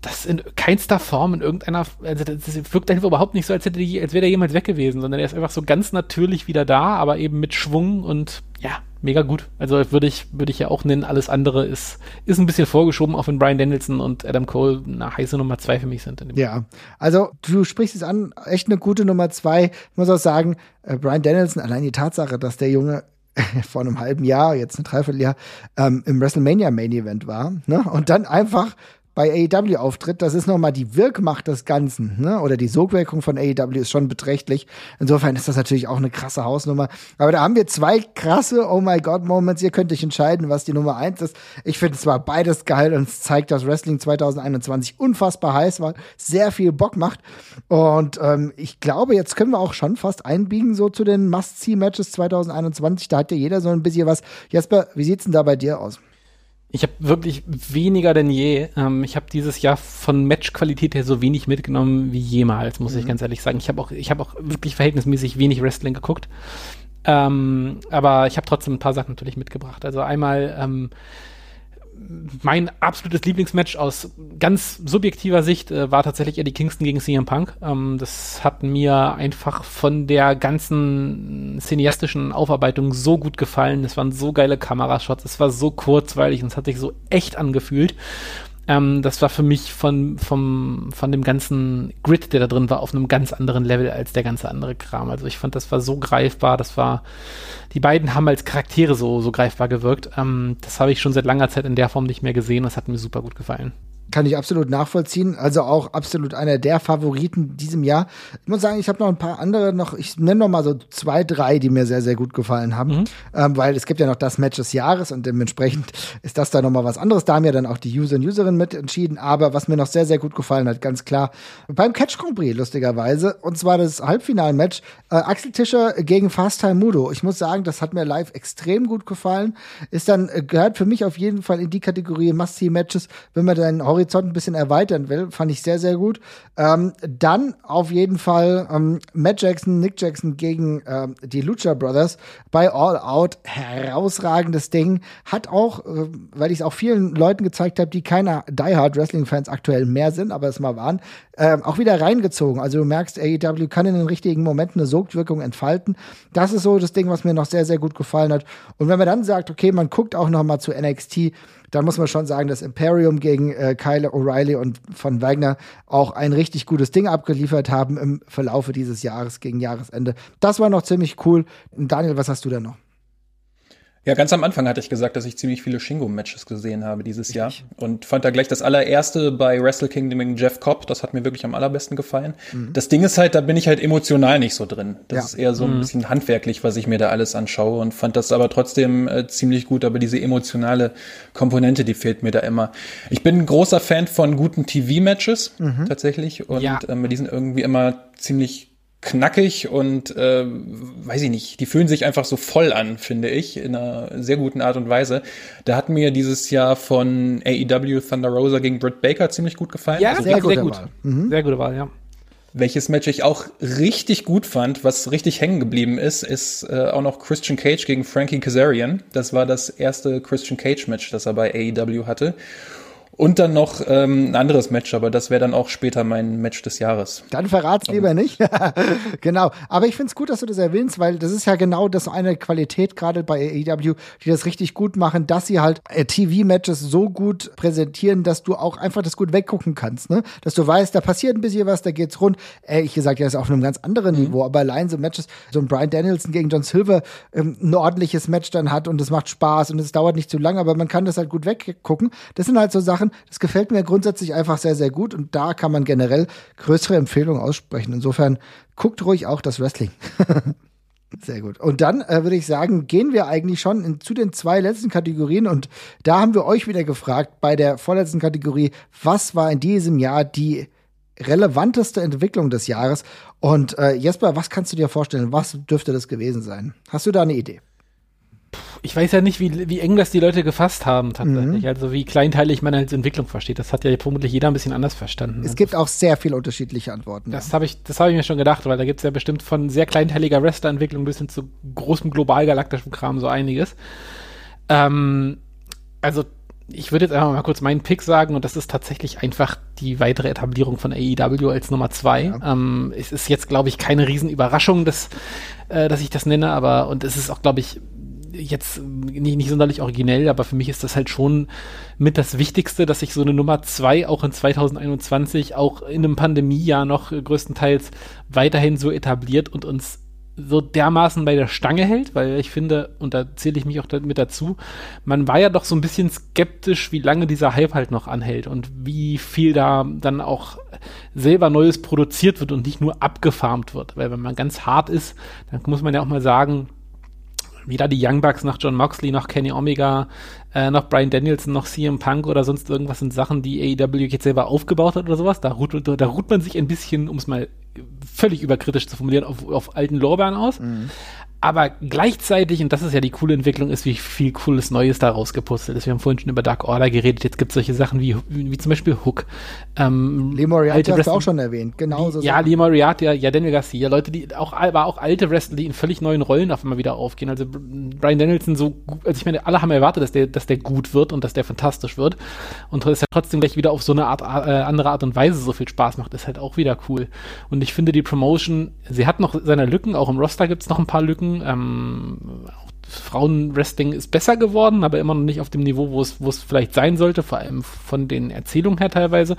das in keinster Form in irgendeiner, also das wirkt einfach überhaupt nicht so, als hätte als wäre der jemals weg gewesen, sondern er ist einfach so ganz natürlich wieder da, aber eben mit Schwung und ja, mega gut. Also würde ich, würde ich ja auch nennen, alles andere ist, ist ein bisschen vorgeschoben, auch wenn Brian Danielson und Adam Cole eine heiße Nummer zwei für mich sind. Ja, also du sprichst es an, echt eine gute Nummer zwei. Ich muss auch sagen, äh, Brian Danielson, allein die Tatsache, dass der Junge vor einem halben Jahr, jetzt ein Dreivierteljahr, ähm, im WrestleMania Main Event war, ne? Und dann einfach bei AEW auftritt, das ist nochmal die Wirkmacht des Ganzen, ne? Oder die Sogwirkung von AEW ist schon beträchtlich. Insofern ist das natürlich auch eine krasse Hausnummer. Aber da haben wir zwei krasse Oh my God Moments. Ihr könnt euch entscheiden, was die Nummer eins ist. Ich finde es war beides geil und es zeigt, dass Wrestling 2021 unfassbar heiß war, sehr viel Bock macht. Und ähm, ich glaube, jetzt können wir auch schon fast einbiegen so zu den Must-See-Matches 2021. Da hat ja jeder so ein bisschen was. Jesper, wie sieht's denn da bei dir aus? Ich habe wirklich weniger denn je. Ähm, ich habe dieses Jahr von Matchqualität her so wenig mitgenommen wie jemals, muss mhm. ich ganz ehrlich sagen. Ich habe auch, ich habe auch wirklich verhältnismäßig wenig Wrestling geguckt. Ähm, aber ich habe trotzdem ein paar Sachen natürlich mitgebracht. Also einmal ähm, mein absolutes Lieblingsmatch aus ganz subjektiver Sicht äh, war tatsächlich Eddie Kingston gegen CM Punk. Ähm, das hat mir einfach von der ganzen cineastischen Aufarbeitung so gut gefallen. Es waren so geile Kamerashots, es war so kurzweilig und es hat sich so echt angefühlt. Ähm, das war für mich von, vom, von dem ganzen Grid, der da drin war, auf einem ganz anderen Level als der ganze andere Kram. Also ich fand, das war so greifbar, das war, die beiden haben als Charaktere so, so greifbar gewirkt. Ähm, das habe ich schon seit langer Zeit in der Form nicht mehr gesehen. Das hat mir super gut gefallen. Kann ich absolut nachvollziehen. Also auch absolut einer der Favoriten diesem Jahr. Ich muss sagen, ich habe noch ein paar andere noch, ich nenne noch mal so zwei, drei, die mir sehr, sehr gut gefallen haben. Mhm. Ähm, weil es gibt ja noch das Match des Jahres und dementsprechend ist das da noch mal was anderes. Da haben ja dann auch die User und Userinnen mit entschieden. Aber was mir noch sehr, sehr gut gefallen hat, ganz klar, beim Catch Grand Prix, lustigerweise. Und zwar das Halbfinalmatch äh, Axel Tischer gegen Fast Time Mudo. Ich muss sagen, das hat mir live extrem gut gefallen. Ist dann, äh, gehört für mich auf jeden Fall in die Kategorie Must-See-Matches, wenn man dann Horizont ein bisschen erweitern will, fand ich sehr, sehr gut. Ähm, dann auf jeden Fall ähm, Matt Jackson, Nick Jackson gegen ähm, die Lucha Brothers bei All Out. Herausragendes Ding. Hat auch, äh, weil ich es auch vielen Leuten gezeigt habe, die keine Die Hard Wrestling Fans aktuell mehr sind, aber es mal waren, äh, auch wieder reingezogen. Also du merkst, AEW kann in den richtigen Momenten eine Sogwirkung entfalten. Das ist so das Ding, was mir noch sehr, sehr gut gefallen hat. Und wenn man dann sagt, okay, man guckt auch noch mal zu NXT, dann muss man schon sagen, dass Imperium gegen äh, Kyle O'Reilly und von Wagner auch ein richtig gutes Ding abgeliefert haben im Verlaufe dieses Jahres gegen Jahresende. Das war noch ziemlich cool. Daniel, was hast du da noch? Ja, ganz am Anfang hatte ich gesagt, dass ich ziemlich viele Shingo-Matches gesehen habe dieses Jahr und fand da gleich das allererste bei Wrestle Kingdom gegen Jeff Cobb. Das hat mir wirklich am allerbesten gefallen. Mhm. Das Ding ist halt, da bin ich halt emotional nicht so drin. Das ja. ist eher so ein mhm. bisschen handwerklich, was ich mir da alles anschaue und fand das aber trotzdem äh, ziemlich gut. Aber diese emotionale Komponente, die fehlt mir da immer. Ich bin ein großer Fan von guten TV-Matches mhm. tatsächlich und ja. ähm, die sind irgendwie immer ziemlich knackig und äh, weiß ich nicht, die fühlen sich einfach so voll an, finde ich, in einer sehr guten Art und Weise. Da hat mir dieses Jahr von AEW Thunder Rosa gegen Britt Baker ziemlich gut gefallen. Ja, also sehr, sehr gut. Mhm. Sehr gute Wahl, ja. Welches Match ich auch richtig gut fand, was richtig hängen geblieben ist, ist äh, auch noch Christian Cage gegen Frankie Kazarian. Das war das erste Christian Cage Match, das er bei AEW hatte. Und dann noch ähm, ein anderes Match, aber das wäre dann auch später mein Match des Jahres. Dann verrat's lieber nicht. genau. Aber ich find's gut, dass du das erwähnst, weil das ist ja genau das eine Qualität gerade bei AEW, die das richtig gut machen, dass sie halt äh, TV-Matches so gut präsentieren, dass du auch einfach das gut weggucken kannst, ne? Dass du weißt, da passiert ein bisschen was, da geht's rund. Äh, ich gesagt, ja, ist auf einem ganz anderen mhm. Niveau, aber allein so Matches, so ein Brian Danielson gegen John Silver ähm, ein ordentliches Match dann hat und es macht Spaß und es dauert nicht zu lang, aber man kann das halt gut weggucken. Das sind halt so Sachen, Sachen. Das gefällt mir grundsätzlich einfach sehr, sehr gut und da kann man generell größere Empfehlungen aussprechen. Insofern guckt ruhig auch das Wrestling. Sehr gut. Und dann äh, würde ich sagen, gehen wir eigentlich schon in, zu den zwei letzten Kategorien. Und da haben wir euch wieder gefragt, bei der vorletzten Kategorie, was war in diesem Jahr die relevanteste Entwicklung des Jahres? Und äh, Jesper, was kannst du dir vorstellen? Was dürfte das gewesen sein? Hast du da eine Idee? Ich weiß ja nicht, wie, wie eng das die Leute gefasst haben tatsächlich. Mhm. Also wie kleinteilig man als Entwicklung versteht. Das hat ja vermutlich jeder ein bisschen anders verstanden. Es gibt auch sehr viele unterschiedliche Antworten. Das ja. habe ich, das habe ich mir schon gedacht, weil da gibt es ja bestimmt von sehr kleinteiliger Wrestler-Entwicklung bis hin zu großem global-galaktischen Kram so einiges. Ähm, also ich würde jetzt einfach mal kurz meinen Pick sagen und das ist tatsächlich einfach die weitere Etablierung von AEW als Nummer zwei. Ja. Ähm, es ist jetzt, glaube ich, keine Riesenüberraschung, dass, äh, dass ich das nenne, aber und es ist auch, glaube ich, jetzt nicht, nicht sonderlich originell, aber für mich ist das halt schon mit das Wichtigste, dass sich so eine Nummer zwei auch in 2021, auch in einem Pandemiejahr noch größtenteils weiterhin so etabliert und uns so dermaßen bei der Stange hält, weil ich finde, und da zähle ich mich auch mit dazu, man war ja doch so ein bisschen skeptisch, wie lange dieser Hype halt noch anhält und wie viel da dann auch selber Neues produziert wird und nicht nur abgefarmt wird. Weil wenn man ganz hart ist, dann muss man ja auch mal sagen, weder die Young Bucks noch John Moxley noch Kenny Omega äh, noch Brian Danielson noch CM Punk oder sonst irgendwas sind Sachen, die AEW jetzt selber aufgebaut hat oder sowas. Da ruht, da ruht man sich ein bisschen, um es mal völlig überkritisch zu formulieren, auf, auf alten Lorbeeren aus. Mhm. Aber gleichzeitig, und das ist ja die coole Entwicklung, ist, wie viel cooles Neues da rausgeputzelt ist. Wir haben vorhin schon über Dark Order geredet, jetzt gibt es solche Sachen wie, wie zum Beispiel Hook. Ähm, Lee Moriarty hast du auch schon erwähnt, genau so. Ja, Lee Moriarty, ja, Daniel Garcia, Leute, die auch, aber auch alte Wrestler, die in völlig neuen Rollen auf einmal wieder aufgehen. Also Brian Danielson so gut, also ich meine, alle haben erwartet, dass der, dass der gut wird und dass der fantastisch wird. Und dass er trotzdem gleich wieder auf so eine Art, äh, andere Art und Weise so viel Spaß macht, ist halt auch wieder cool. Und ich finde die Promotion, sie hat noch seine Lücken, auch im Roster gibt es noch ein paar Lücken. Ähm, Frauenwrestling ist besser geworden, aber immer noch nicht auf dem Niveau, wo es, wo es vielleicht sein sollte, vor allem von den Erzählungen her teilweise.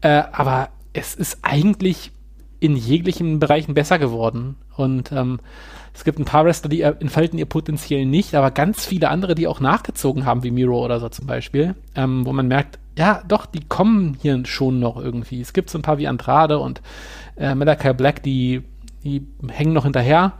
Äh, aber es ist eigentlich in jeglichen Bereichen besser geworden. Und ähm, es gibt ein paar Wrestler, die entfalten ihr Potenzial nicht, aber ganz viele andere, die auch nachgezogen haben, wie Miro oder so zum Beispiel, ähm, wo man merkt, ja, doch, die kommen hier schon noch irgendwie. Es gibt so ein paar wie Andrade und äh, Malachi Black, die, die hängen noch hinterher.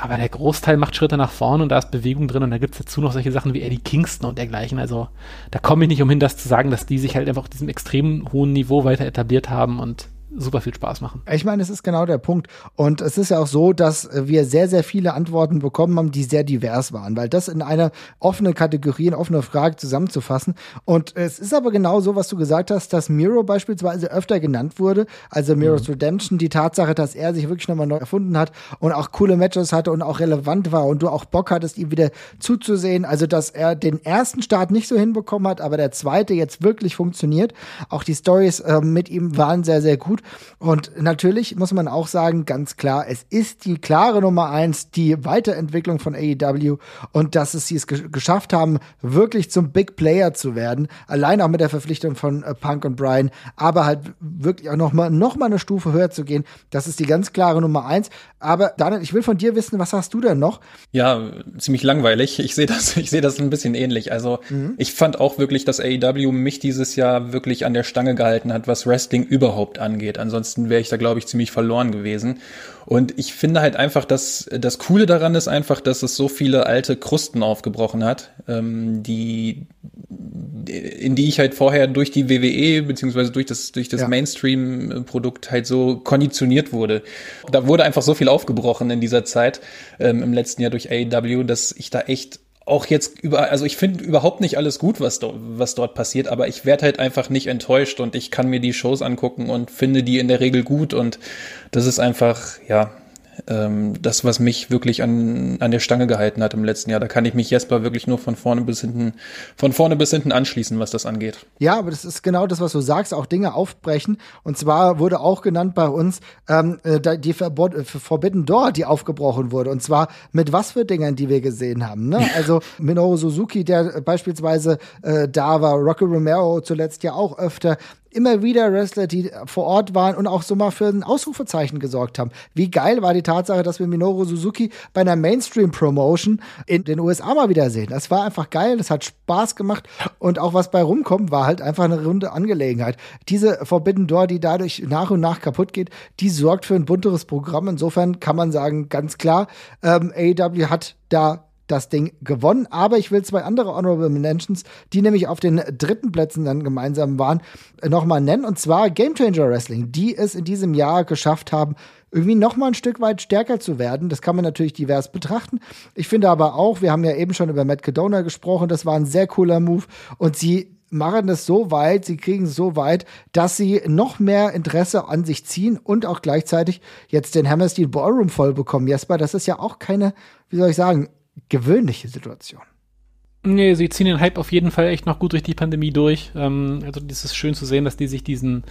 Aber der Großteil macht Schritte nach vorne und da ist Bewegung drin und da gibt es dazu noch solche Sachen wie Eddie Kingston und dergleichen. Also da komme ich nicht umhin, das zu sagen, dass die sich halt einfach auf diesem extrem hohen Niveau weiter etabliert haben und super viel Spaß machen. Ich meine, es ist genau der Punkt. Und es ist ja auch so, dass wir sehr, sehr viele Antworten bekommen haben, die sehr divers waren, weil das in einer offenen Kategorie, in offene Frage zusammenzufassen. Und es ist aber genau so, was du gesagt hast, dass Miro beispielsweise öfter genannt wurde, also Miro's mhm. Redemption, die Tatsache, dass er sich wirklich nochmal neu erfunden hat und auch coole Matches hatte und auch relevant war und du auch Bock hattest, ihm wieder zuzusehen. Also, dass er den ersten Start nicht so hinbekommen hat, aber der zweite jetzt wirklich funktioniert. Auch die Stories äh, mit ihm waren sehr, sehr gut gut. Und natürlich muss man auch sagen, ganz klar, es ist die klare Nummer eins, die Weiterentwicklung von AEW und dass es sie es geschafft haben, wirklich zum Big Player zu werden. Allein auch mit der Verpflichtung von äh, Punk und Brian, aber halt wirklich auch noch mal, noch mal eine Stufe höher zu gehen. Das ist die ganz klare Nummer eins. Aber Daniel, ich will von dir wissen, was hast du denn noch? Ja, ziemlich langweilig. Ich sehe das, ich sehe das ein bisschen ähnlich. Also mhm. ich fand auch wirklich, dass AEW mich dieses Jahr wirklich an der Stange gehalten hat, was Wrestling überhaupt angeht angeht. Ansonsten wäre ich da, glaube ich, ziemlich verloren gewesen. Und ich finde halt einfach, dass das Coole daran ist einfach, dass es so viele alte Krusten aufgebrochen hat, ähm, die in die ich halt vorher durch die WWE beziehungsweise durch das durch das ja. Mainstream-Produkt halt so konditioniert wurde. Da wurde einfach so viel aufgebrochen in dieser Zeit ähm, im letzten Jahr durch AEW, dass ich da echt auch jetzt über, also ich finde überhaupt nicht alles gut, was, do, was dort passiert, aber ich werde halt einfach nicht enttäuscht und ich kann mir die Shows angucken und finde die in der Regel gut und das ist einfach, ja, ähm, das, was mich wirklich an, an der Stange gehalten hat im letzten Jahr. Da kann ich mich Jesper wirklich nur von vorne bis hinten, von vorne bis hinten anschließen, was das angeht. Ja, aber das ist genau das, was du sagst, auch Dinge aufbrechen. Und zwar wurde auch genannt bei uns ähm, äh, die Verbot äh, Forbidden Door, die aufgebrochen wurde. Und zwar mit was für Dingen, die wir gesehen haben. Ne? Also Minoru Suzuki, der beispielsweise äh, da war, Rocky Romero zuletzt ja auch öfter immer wieder Wrestler, die vor Ort waren und auch so mal für ein Ausrufezeichen gesorgt haben. Wie geil war die Tatsache, dass wir Minoru Suzuki bei einer Mainstream-Promotion in den USA mal wieder sehen. Das war einfach geil, das hat Spaß gemacht und auch was bei rumkommt, war halt einfach eine runde Angelegenheit. Diese Forbidden Door, die dadurch nach und nach kaputt geht, die sorgt für ein bunteres Programm. Insofern kann man sagen, ganz klar, ähm, AEW hat da das Ding gewonnen. Aber ich will zwei andere Honorable Mentions, die nämlich auf den dritten Plätzen dann gemeinsam waren, nochmal nennen. Und zwar Game Changer Wrestling, die es in diesem Jahr geschafft haben, irgendwie noch mal ein Stück weit stärker zu werden. Das kann man natürlich divers betrachten. Ich finde aber auch, wir haben ja eben schon über Matt Cadona gesprochen, das war ein sehr cooler Move und sie machen es so weit, sie kriegen es so weit, dass sie noch mehr Interesse an sich ziehen und auch gleichzeitig jetzt den Hammersteel Ballroom voll bekommen. Jesper, das ist ja auch keine, wie soll ich sagen, gewöhnliche Situation. Nee, sie ziehen den Hype auf jeden Fall echt noch gut durch die Pandemie durch. Ähm, also es ist schön zu sehen, dass die sich diesen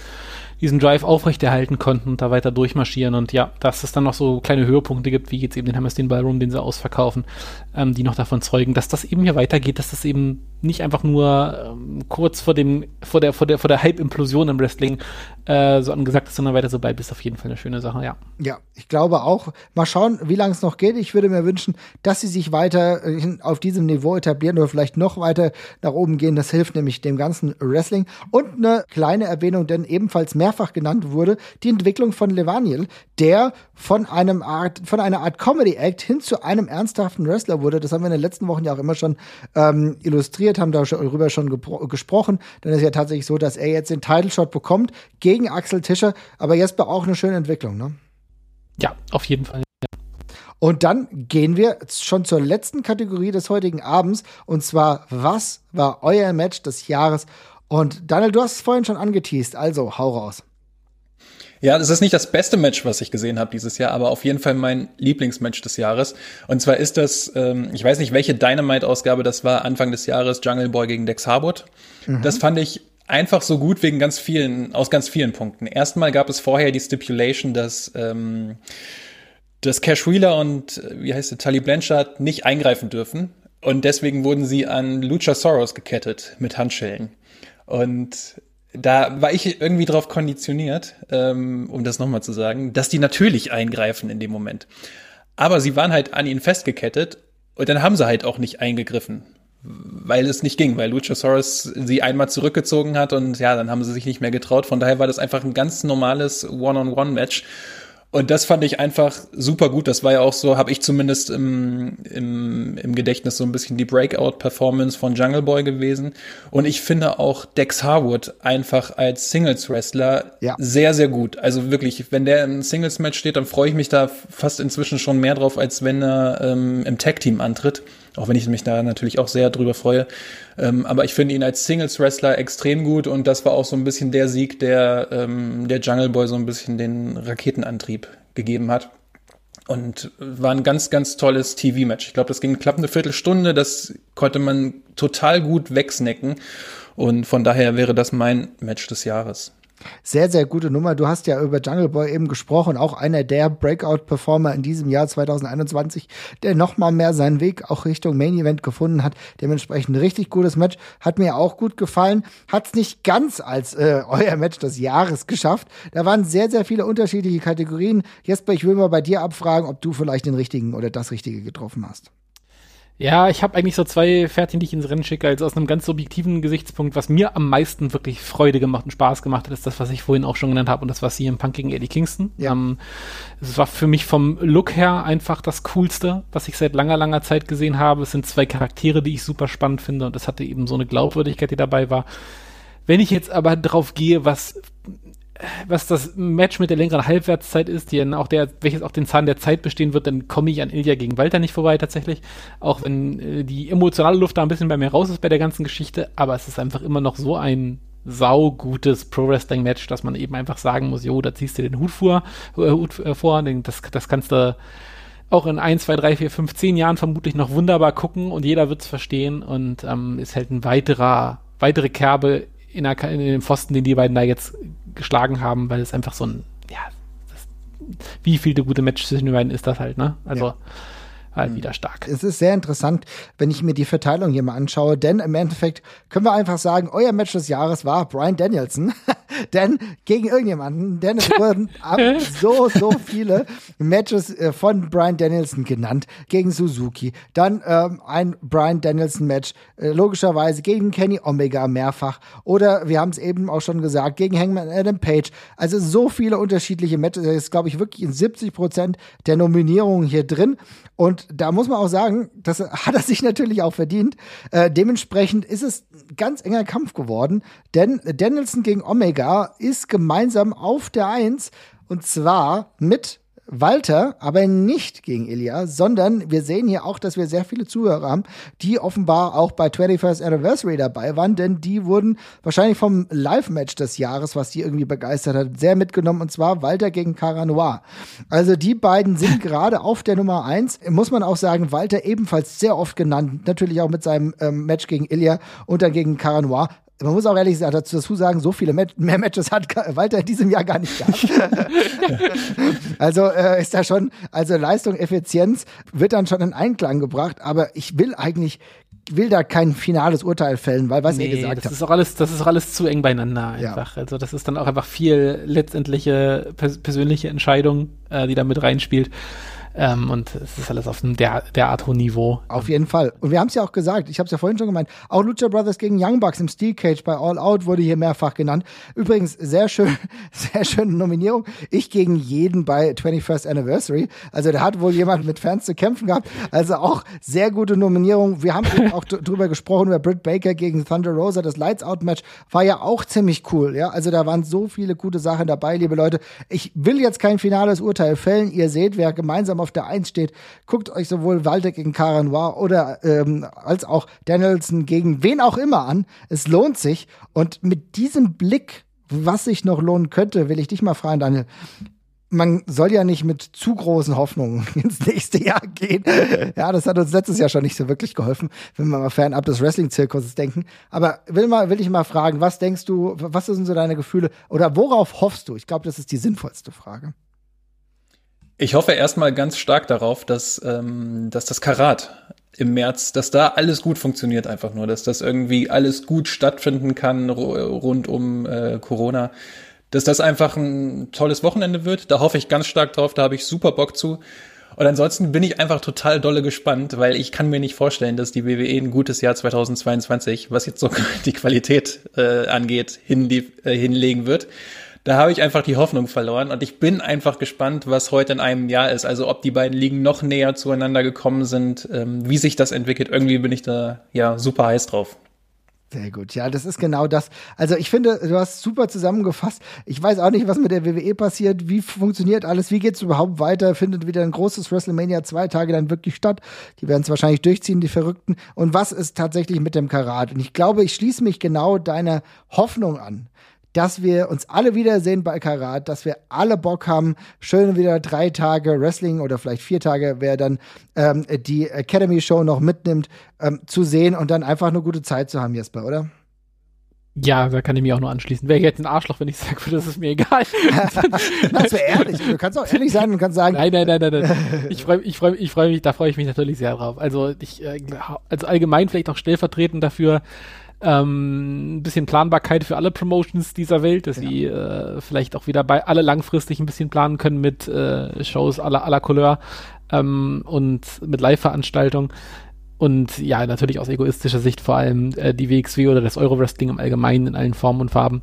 diesen Drive aufrechterhalten konnten und da weiter durchmarschieren. Und ja, dass es dann noch so kleine Höhepunkte gibt, wie jetzt eben den Hammerstein Ballroom, den sie ausverkaufen, ähm, die noch davon zeugen, dass das eben hier weitergeht, dass das eben nicht einfach nur ähm, kurz vor dem, vor der, vor der, vor der Hype-Implosion im Wrestling äh, so angesagt ist, sondern weiter so bleibt, ist auf jeden Fall eine schöne Sache, ja. Ja, ich glaube auch. Mal schauen, wie lange es noch geht. Ich würde mir wünschen, dass sie sich weiter auf diesem Niveau etablieren oder vielleicht noch weiter nach oben gehen. Das hilft nämlich dem ganzen Wrestling. Und eine kleine Erwähnung, denn ebenfalls mehr mehrfach genannt wurde, die Entwicklung von Levaniel, der von einem Art, von einer Art Comedy-Act hin zu einem ernsthaften Wrestler wurde. Das haben wir in den letzten Wochen ja auch immer schon ähm, illustriert, haben darüber schon gesprochen. Dann ist ja tatsächlich so, dass er jetzt den Title Shot bekommt gegen Axel Tischer, aber jetzt auch eine schöne Entwicklung, ne? Ja, auf jeden Fall. Und dann gehen wir schon zur letzten Kategorie des heutigen Abends. Und zwar, was war euer Match des Jahres? Und Daniel, du hast es vorhin schon angeteased, also hau raus. Ja, das ist nicht das beste Match, was ich gesehen habe dieses Jahr, aber auf jeden Fall mein Lieblingsmatch des Jahres. Und zwar ist das, ähm, ich weiß nicht, welche Dynamite-Ausgabe das war, Anfang des Jahres, Jungle Boy gegen Dex Harwood. Mhm. Das fand ich einfach so gut wegen ganz vielen, aus ganz vielen Punkten. Erstmal gab es vorher die Stipulation, dass, ähm, dass Cash Wheeler und, äh, wie heißt es, Tully Blanchard nicht eingreifen dürfen. Und deswegen wurden sie an Luchasaurus gekettet mit Handschellen. Und da war ich irgendwie drauf konditioniert, ähm, um das nochmal zu sagen, dass die natürlich eingreifen in dem Moment. Aber sie waren halt an ihnen festgekettet und dann haben sie halt auch nicht eingegriffen, weil es nicht ging, weil Luchasaurus sie einmal zurückgezogen hat und ja, dann haben sie sich nicht mehr getraut. Von daher war das einfach ein ganz normales One-on-One-Match. Und das fand ich einfach super gut. Das war ja auch so, habe ich zumindest im, im, im Gedächtnis so ein bisschen die Breakout-Performance von Jungle Boy gewesen. Und ich finde auch Dex Harwood einfach als Singles-Wrestler ja. sehr, sehr gut. Also wirklich, wenn der im Singles-Match steht, dann freue ich mich da fast inzwischen schon mehr drauf, als wenn er ähm, im Tag-Team antritt. Auch wenn ich mich da natürlich auch sehr drüber freue. Ähm, aber ich finde ihn als Singles-Wrestler extrem gut und das war auch so ein bisschen der Sieg, der ähm, der Jungle Boy so ein bisschen den Raketenantrieb gegeben hat. Und war ein ganz, ganz tolles TV-Match. Ich glaube, das ging knapp eine Viertelstunde. Das konnte man total gut wegsnacken. Und von daher wäre das mein Match des Jahres. Sehr, sehr gute Nummer. Du hast ja über Jungle Boy eben gesprochen, auch einer der Breakout-Performer in diesem Jahr 2021, der nochmal mehr seinen Weg auch Richtung Main Event gefunden hat. Dementsprechend ein richtig gutes Match. Hat mir auch gut gefallen. Hat es nicht ganz als äh, euer Match des Jahres geschafft. Da waren sehr, sehr viele unterschiedliche Kategorien. Jesper, ich will mal bei dir abfragen, ob du vielleicht den richtigen oder das Richtige getroffen hast. Ja, ich habe eigentlich so zwei Pferdchen, die ich ins Rennen schicke, also aus einem ganz subjektiven Gesichtspunkt, was mir am meisten wirklich Freude gemacht und Spaß gemacht hat, ist das, was ich vorhin auch schon genannt habe und das war CM Punk gegen Eddie Kingston. Ja. Ähm, es war für mich vom Look her einfach das Coolste, was ich seit langer, langer Zeit gesehen habe. Es sind zwei Charaktere, die ich super spannend finde und es hatte eben so eine Glaubwürdigkeit, die dabei war. Wenn ich jetzt aber drauf gehe, was was das Match mit der längeren Halbwertszeit ist, die auch der, welches auch den Zahn der Zeit bestehen wird, dann komme ich an Ilja gegen Walter nicht vorbei tatsächlich. Auch wenn äh, die emotionale Luft da ein bisschen bei mir raus ist bei der ganzen Geschichte, aber es ist einfach immer noch so ein saugutes Pro-Wrestling-Match, dass man eben einfach sagen muss, jo, da ziehst du den Hut vor, äh, Hut äh, vor, das, das kannst du auch in 1, 2, 3, 4, 5, 10 Jahren vermutlich noch wunderbar gucken und jeder wird es verstehen und ähm, ist halt ein weiterer, weitere Kerbe in, der, in dem Pfosten, den die beiden da jetzt geschlagen haben, weil es einfach so ein, ja, das, wie viele gute Matches zwischen den beiden ist das halt, ne? Also, ja halt wieder stark. Es ist sehr interessant, wenn ich mir die Verteilung hier mal anschaue, denn im Endeffekt können wir einfach sagen, euer Match des Jahres war Brian Danielson, denn gegen irgendjemanden, denn es wurden so, so viele Matches äh, von Brian Danielson genannt, gegen Suzuki, dann ähm, ein Brian Danielson Match, äh, logischerweise gegen Kenny Omega mehrfach. Oder wir haben es eben auch schon gesagt, gegen Hangman Adam Page, also so viele unterschiedliche Matches, das ist glaube ich wirklich in 70 Prozent der Nominierungen hier drin. Und da muss man auch sagen, das hat er sich natürlich auch verdient. Äh, dementsprechend ist es ein ganz enger Kampf geworden, denn Danielson gegen Omega ist gemeinsam auf der Eins und zwar mit Walter, aber nicht gegen Ilya, sondern wir sehen hier auch, dass wir sehr viele Zuhörer haben, die offenbar auch bei 21st Anniversary dabei waren, denn die wurden wahrscheinlich vom Live-Match des Jahres, was die irgendwie begeistert hat, sehr mitgenommen und zwar Walter gegen Cara Noir. Also die beiden sind gerade auf der Nummer eins. Muss man auch sagen, Walter ebenfalls sehr oft genannt, natürlich auch mit seinem ähm, Match gegen Ilya und dann gegen Cara Noir man muss auch ehrlich dazu sagen, so viele Mat mehr Matches hat Walter in diesem Jahr gar nicht gehabt. also äh, ist da schon, also Leistung, Effizienz wird dann schon in Einklang gebracht, aber ich will eigentlich will da kein finales Urteil fällen, weil was nee, ihr gesagt das habt. Ist auch alles, das ist auch alles zu eng beieinander einfach. Ja. Also das ist dann auch einfach viel letztendliche pers persönliche Entscheidung, äh, die da mit reinspielt. Ähm, und es ist alles auf einem der, derart hohen Niveau. Auf jeden Fall. Und wir haben es ja auch gesagt, ich habe es ja vorhin schon gemeint, auch Lucha Brothers gegen Young Bucks im Steel Cage bei All Out wurde hier mehrfach genannt. Übrigens, sehr schön, sehr schöne Nominierung. Ich gegen jeden bei 21st Anniversary. Also da hat wohl jemand mit Fans zu kämpfen gehabt. Also auch sehr gute Nominierung. Wir haben auch drüber gesprochen, über Britt Baker gegen Thunder Rosa. Das Lights Out Match war ja auch ziemlich cool. Ja, also da waren so viele gute Sachen dabei, liebe Leute. Ich will jetzt kein finales Urteil fällen. Ihr seht, wer gemeinsam auf auf der Eins steht. Guckt euch sowohl Walter gegen Cara Noir oder ähm, als auch Danielson gegen wen auch immer an. Es lohnt sich. Und mit diesem Blick, was sich noch lohnen könnte, will ich dich mal fragen, Daniel man soll ja nicht mit zu großen Hoffnungen ins nächste Jahr gehen. Ja, das hat uns letztes Jahr schon nicht so wirklich geholfen, wenn wir mal fernab des Wrestling-Zirkuses denken. Aber will mal, will ich mal fragen, was denkst du, was sind so deine Gefühle oder worauf hoffst du? Ich glaube, das ist die sinnvollste Frage. Ich hoffe erstmal ganz stark darauf, dass, ähm, dass das Karat im März, dass da alles gut funktioniert einfach nur, dass das irgendwie alles gut stattfinden kann rund um äh, Corona dass das einfach ein tolles Wochenende wird. Da hoffe ich ganz stark drauf, da habe ich super Bock zu. Und ansonsten bin ich einfach total dolle gespannt, weil ich kann mir nicht vorstellen, dass die WWE ein gutes Jahr 2022, was jetzt so die Qualität äh, angeht, hinlie äh, hinlegen wird. Da habe ich einfach die Hoffnung verloren und ich bin einfach gespannt, was heute in einem Jahr ist. Also ob die beiden Ligen noch näher zueinander gekommen sind, ähm, wie sich das entwickelt. Irgendwie bin ich da ja super heiß drauf. Sehr gut, ja, das ist genau das. Also ich finde, du hast super zusammengefasst. Ich weiß auch nicht, was mit der WWE passiert, wie funktioniert alles, wie geht's überhaupt weiter, findet wieder ein großes WrestleMania zwei Tage dann wirklich statt. Die werden es wahrscheinlich durchziehen, die Verrückten. Und was ist tatsächlich mit dem Karat? Und ich glaube, ich schließe mich genau deiner Hoffnung an dass wir uns alle wiedersehen bei Karat, dass wir alle Bock haben, schön wieder drei Tage Wrestling oder vielleicht vier Tage, wer dann ähm, die Academy Show noch mitnimmt, ähm, zu sehen und dann einfach eine gute Zeit zu haben, Jesper, oder? Ja, da kann ich mich auch nur anschließen. Wäre jetzt ein Arschloch, wenn ich sage, das ist mir egal. das wäre ehrlich. Du kannst auch ehrlich sein und kannst sagen. Nein, nein, nein, nein, nein. Ich freue ich freu, ich freu mich, da freue ich mich natürlich sehr drauf. Also ich, äh, also allgemein vielleicht auch stellvertretend dafür, ähm, ein bisschen Planbarkeit für alle Promotions dieser Welt, dass ja. sie äh, vielleicht auch wieder bei alle langfristig ein bisschen planen können mit äh, Shows aller aller Couleur ähm, und mit Live-Veranstaltungen. Und ja, natürlich aus egoistischer Sicht vor allem äh, die WXW oder das Euro-Wrestling im Allgemeinen in allen Formen und Farben.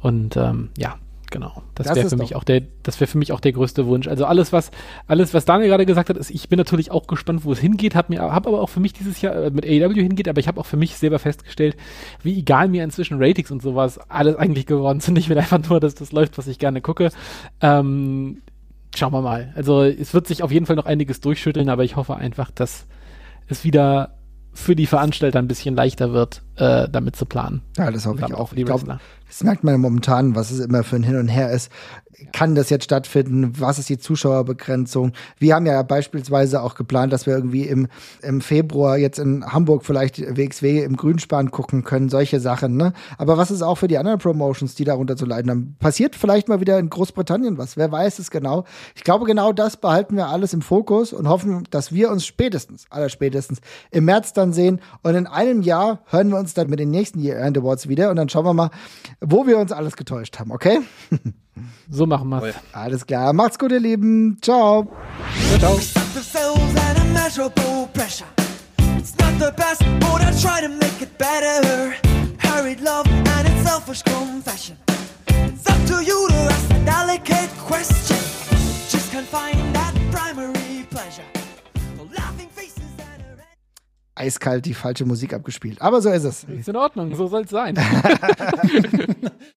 Und ähm, ja, Genau. Das, das wäre für mich auch der, das wäre für mich auch der größte Wunsch. Also alles, was, alles, was Daniel gerade gesagt hat, ist, ich bin natürlich auch gespannt, wo es hingeht, habe mir, habe aber auch für mich dieses Jahr äh, mit AEW hingeht, aber ich habe auch für mich selber festgestellt, wie egal mir inzwischen Ratings und sowas alles eigentlich geworden sind. Ich will einfach nur, dass das läuft, was ich gerne gucke. Ähm, schauen wir mal. Also es wird sich auf jeden Fall noch einiges durchschütteln, aber ich hoffe einfach, dass es wieder für die Veranstalter ein bisschen leichter wird, äh, damit zu planen. Ja, das hoffe ich auch. Ich glaube, das merkt man momentan, was es immer für ein Hin und Her ist kann das jetzt stattfinden? Was ist die Zuschauerbegrenzung? Wir haben ja beispielsweise auch geplant, dass wir irgendwie im, im Februar jetzt in Hamburg vielleicht WXW im Grünspan gucken können, solche Sachen, ne? Aber was ist auch für die anderen Promotions, die darunter zu leiden haben? Passiert vielleicht mal wieder in Großbritannien was? Wer weiß es genau? Ich glaube, genau das behalten wir alles im Fokus und hoffen, dass wir uns spätestens, allerspätestens im März dann sehen und in einem Jahr hören wir uns dann mit den nächsten Year End Awards wieder und dann schauen wir mal, wo wir uns alles getäuscht haben, okay? So machen wir's. Alles klar. Macht's gut, ihr Lieben. Ciao. Ciao. It's Eiskalt die falsche Musik abgespielt. Aber so ist es. Ist in Ordnung, so soll's sein.